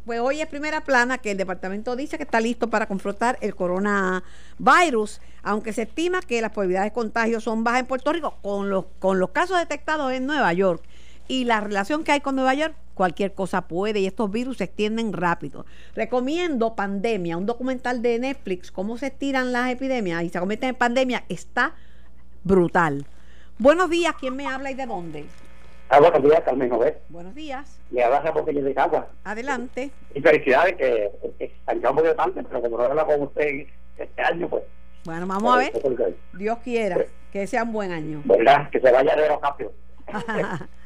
Pues hoy es primera plana que el departamento dice que está listo para confrontar el coronavirus, aunque se estima que las probabilidades de contagio son bajas en Puerto Rico, con los, con los casos detectados en Nueva York y la relación que hay con Nueva York, cualquier cosa puede y estos virus se extienden rápido. Recomiendo Pandemia, un documental de Netflix, cómo se estiran las epidemias y se convierten en pandemia, está brutal. Buenos días, ¿quién me habla y de dónde? Ah, buenos días, Carmen Jovet. Buenos días, Le habla Ramón Peña de Cagua. adelante. Y felicidades que, que un poquito tarde, pero como no habla con usted este año, pues. Bueno, vamos a ver, pues, pues, Dios quiera que sea un buen año. ¿Verdad? Que se vaya de los rápido.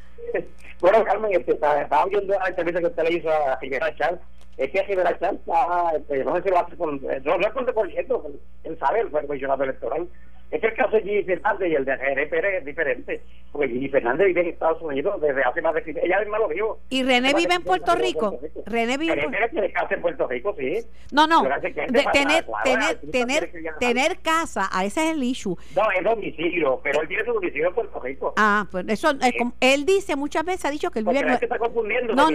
bueno, Carmen, este, estaba viendo la entrevista que usted le hizo a Rivera Chávez. Es que Chávez está, este, no sé si lo hace con, no, no es con recorriendo, él sabe, él fue comisionado electoral. Es que el caso de Gigi Fernández y el de René Pérez es diferente, porque Gigi Fernández vive en Estados Unidos desde hace más de 15 ella misma lo dijo. ¿Y René vive en Puerto Rico? René vive en casa en Puerto Rico, sí. No, no, tener, tener, tener, tener casa, a ese es el issue. No, es domicilio, pero él tiene su domicilio en Puerto Rico. Ah, pues eso, es como- él dice muchas veces, ha dicho que él vive en No,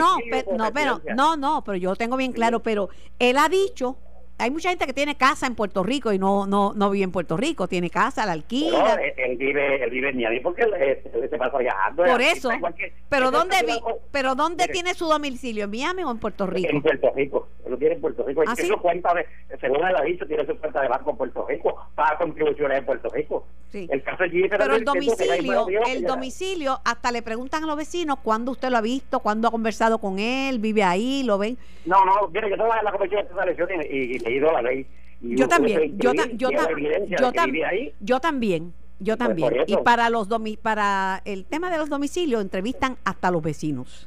pero, no, no, pero yo tengo bien claro, pero él ha dicho, hay mucha gente que tiene casa en Puerto Rico y no, no, no vive en Puerto Rico, tiene casa, la alquila. él, él vive, él vive en Miami porque él, se pasa viajando. Por eso, que- pero ¿dónde, vi, pero ¿dónde tiene su domicilio? ¿En Miami o en Puerto Rico? En Puerto Rico, lo tiene en Puerto Rico. ¿Ah, sí? su cuenta de, según él ha dicho, tiene su cuenta de banco en Puerto Rico, paga contribuciones en Puerto Rico. Sí. El caso de Gigi Pero el domicilio, el domicilio, hasta le preguntan a los vecinos cuándo usted lo ha visto, cuándo ha conversado con él, vive ahí, lo ven. No, no, mire, yo estaba en la comisión de y, y, y leído la ley. Y Yo también, yo, ta- yo, ta- yo, de tam- ahí. yo también, Yo Pues también. y para los domi para el tema de los domicilios entrevistan hasta los vecinos.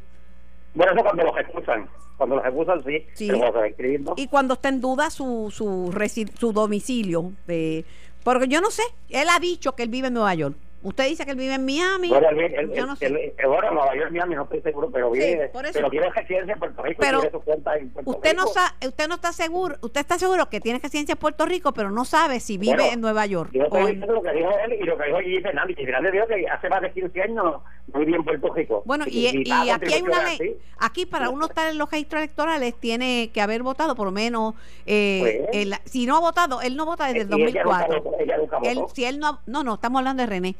Bueno, eso cuando los excusan. Cuando los excusan, sí. Sí. Pero cuando se va a escribir, ¿no? Y cuando está en duda su su su domicilio, eh, porque yo no sé, él ha dicho que él vive en Nueva York. Usted dice que él vive en Miami. Bueno, él, él, yo no sé. él- él- bueno, Nueva York, Miami, no estoy seguro, pero vive, por eso. pero tiene residencia en Puerto Rico Pero su cuenta en Puerto Usted no, Rico. sa- usted no está seguro, usted está seguro que tiene residencia en Puerto Rico, pero no sabe si vive Bueno, en Nueva York. Yo estoy en- diciendo lo que dijo él y lo que dijo Gigi Fernández. Gigi Fernández dijo que hace más de 15 años no vivía en Puerto Rico. Bueno, y, y aquí hay una ley, aquí para uno estar en los registros electorales tiene que haber votado por lo menos, eh, Pues. el- si no ha votado, él no vota desde el Y ella nunca 2004. votó, ella nunca Él, si él no, no, no, estamos hablando de René.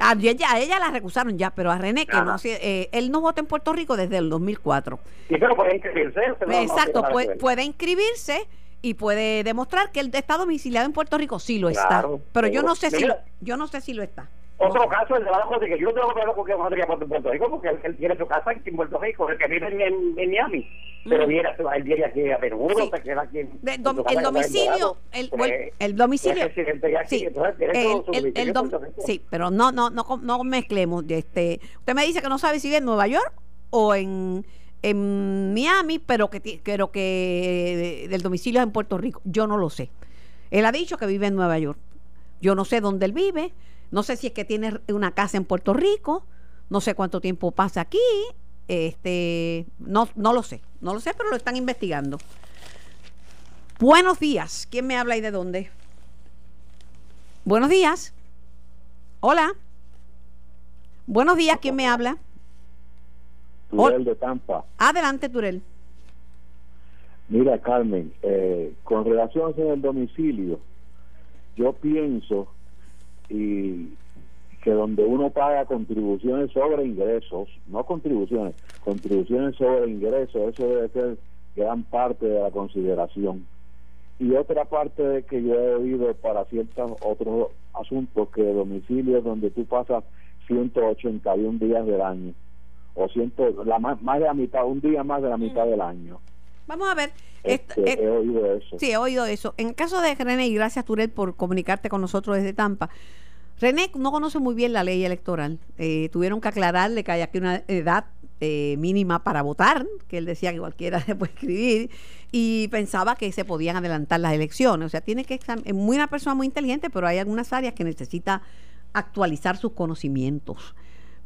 A ella, a ella la recusaron ya, pero a René, que Ajá. no, si- eh, él no vota en Puerto Rico desde el 2004. Sí, pero puede inscribirse. no- Exacto, puede, inscribirse y puede demostrar que él está domiciliado en Puerto Rico, sí lo está. Pero yo no sé si yo no sé si lo está. Otro caso, el de la José, que yo no tengo problema con que José diga Puerto Puerto Rico, porque él, él tiene su casa en Puerto Rico, el que vive en, en- en Miami. Pero Mm. viene, él viene aquí a menudo, Sí. se queda aquí. en- De- en dom- el domicilio, el, el, el domicilio. es sí, entonces el, el- el dom- pero no, no, no, no mezclemos. Este, usted me dice que no sabe si vive en Nueva York o en, en Miami, pero que, pero que eh, el domicilio es en Puerto Rico. Yo no lo sé. Él ha dicho que vive en Nueva York. Yo no sé dónde él vive. No sé si es que tiene una casa en Puerto Rico. No sé cuánto tiempo pasa aquí. Este, no, no lo sé. No lo sé, pero lo están investigando. Buenos días. ¿Quién me habla y de dónde? Buenos días. Hola. Buenos días. ¿Quién me habla? Turel de Tampa. Adelante, Turel. Mira, Carmen, eh, con relación el domicilio, yo pienso y que donde uno paga contribuciones sobre ingresos, no contribuciones, contribuciones sobre ingresos, eso debe ser gran parte de la consideración. Y otra parte de que yo he oído para ciertos otros asuntos, que domicilio es donde tú pasas 181 días del año, o ciento, la, más, más de la mitad, un día más de la mitad del año. Vamos a ver. Est- Este, eh, he oído eso. Sí, he oído eso. En el caso de René, y gracias Turel por comunicarte con nosotros desde Tampa, René no conoce muy bien la ley electoral. Eh, tuvieron que aclararle que hay aquí una edad eh, mínima para votar, que él decía que cualquiera se puede escribir, y pensaba que se podían adelantar las elecciones. O sea, tiene que es muy una persona muy inteligente, pero hay algunas áreas que necesita actualizar sus conocimientos.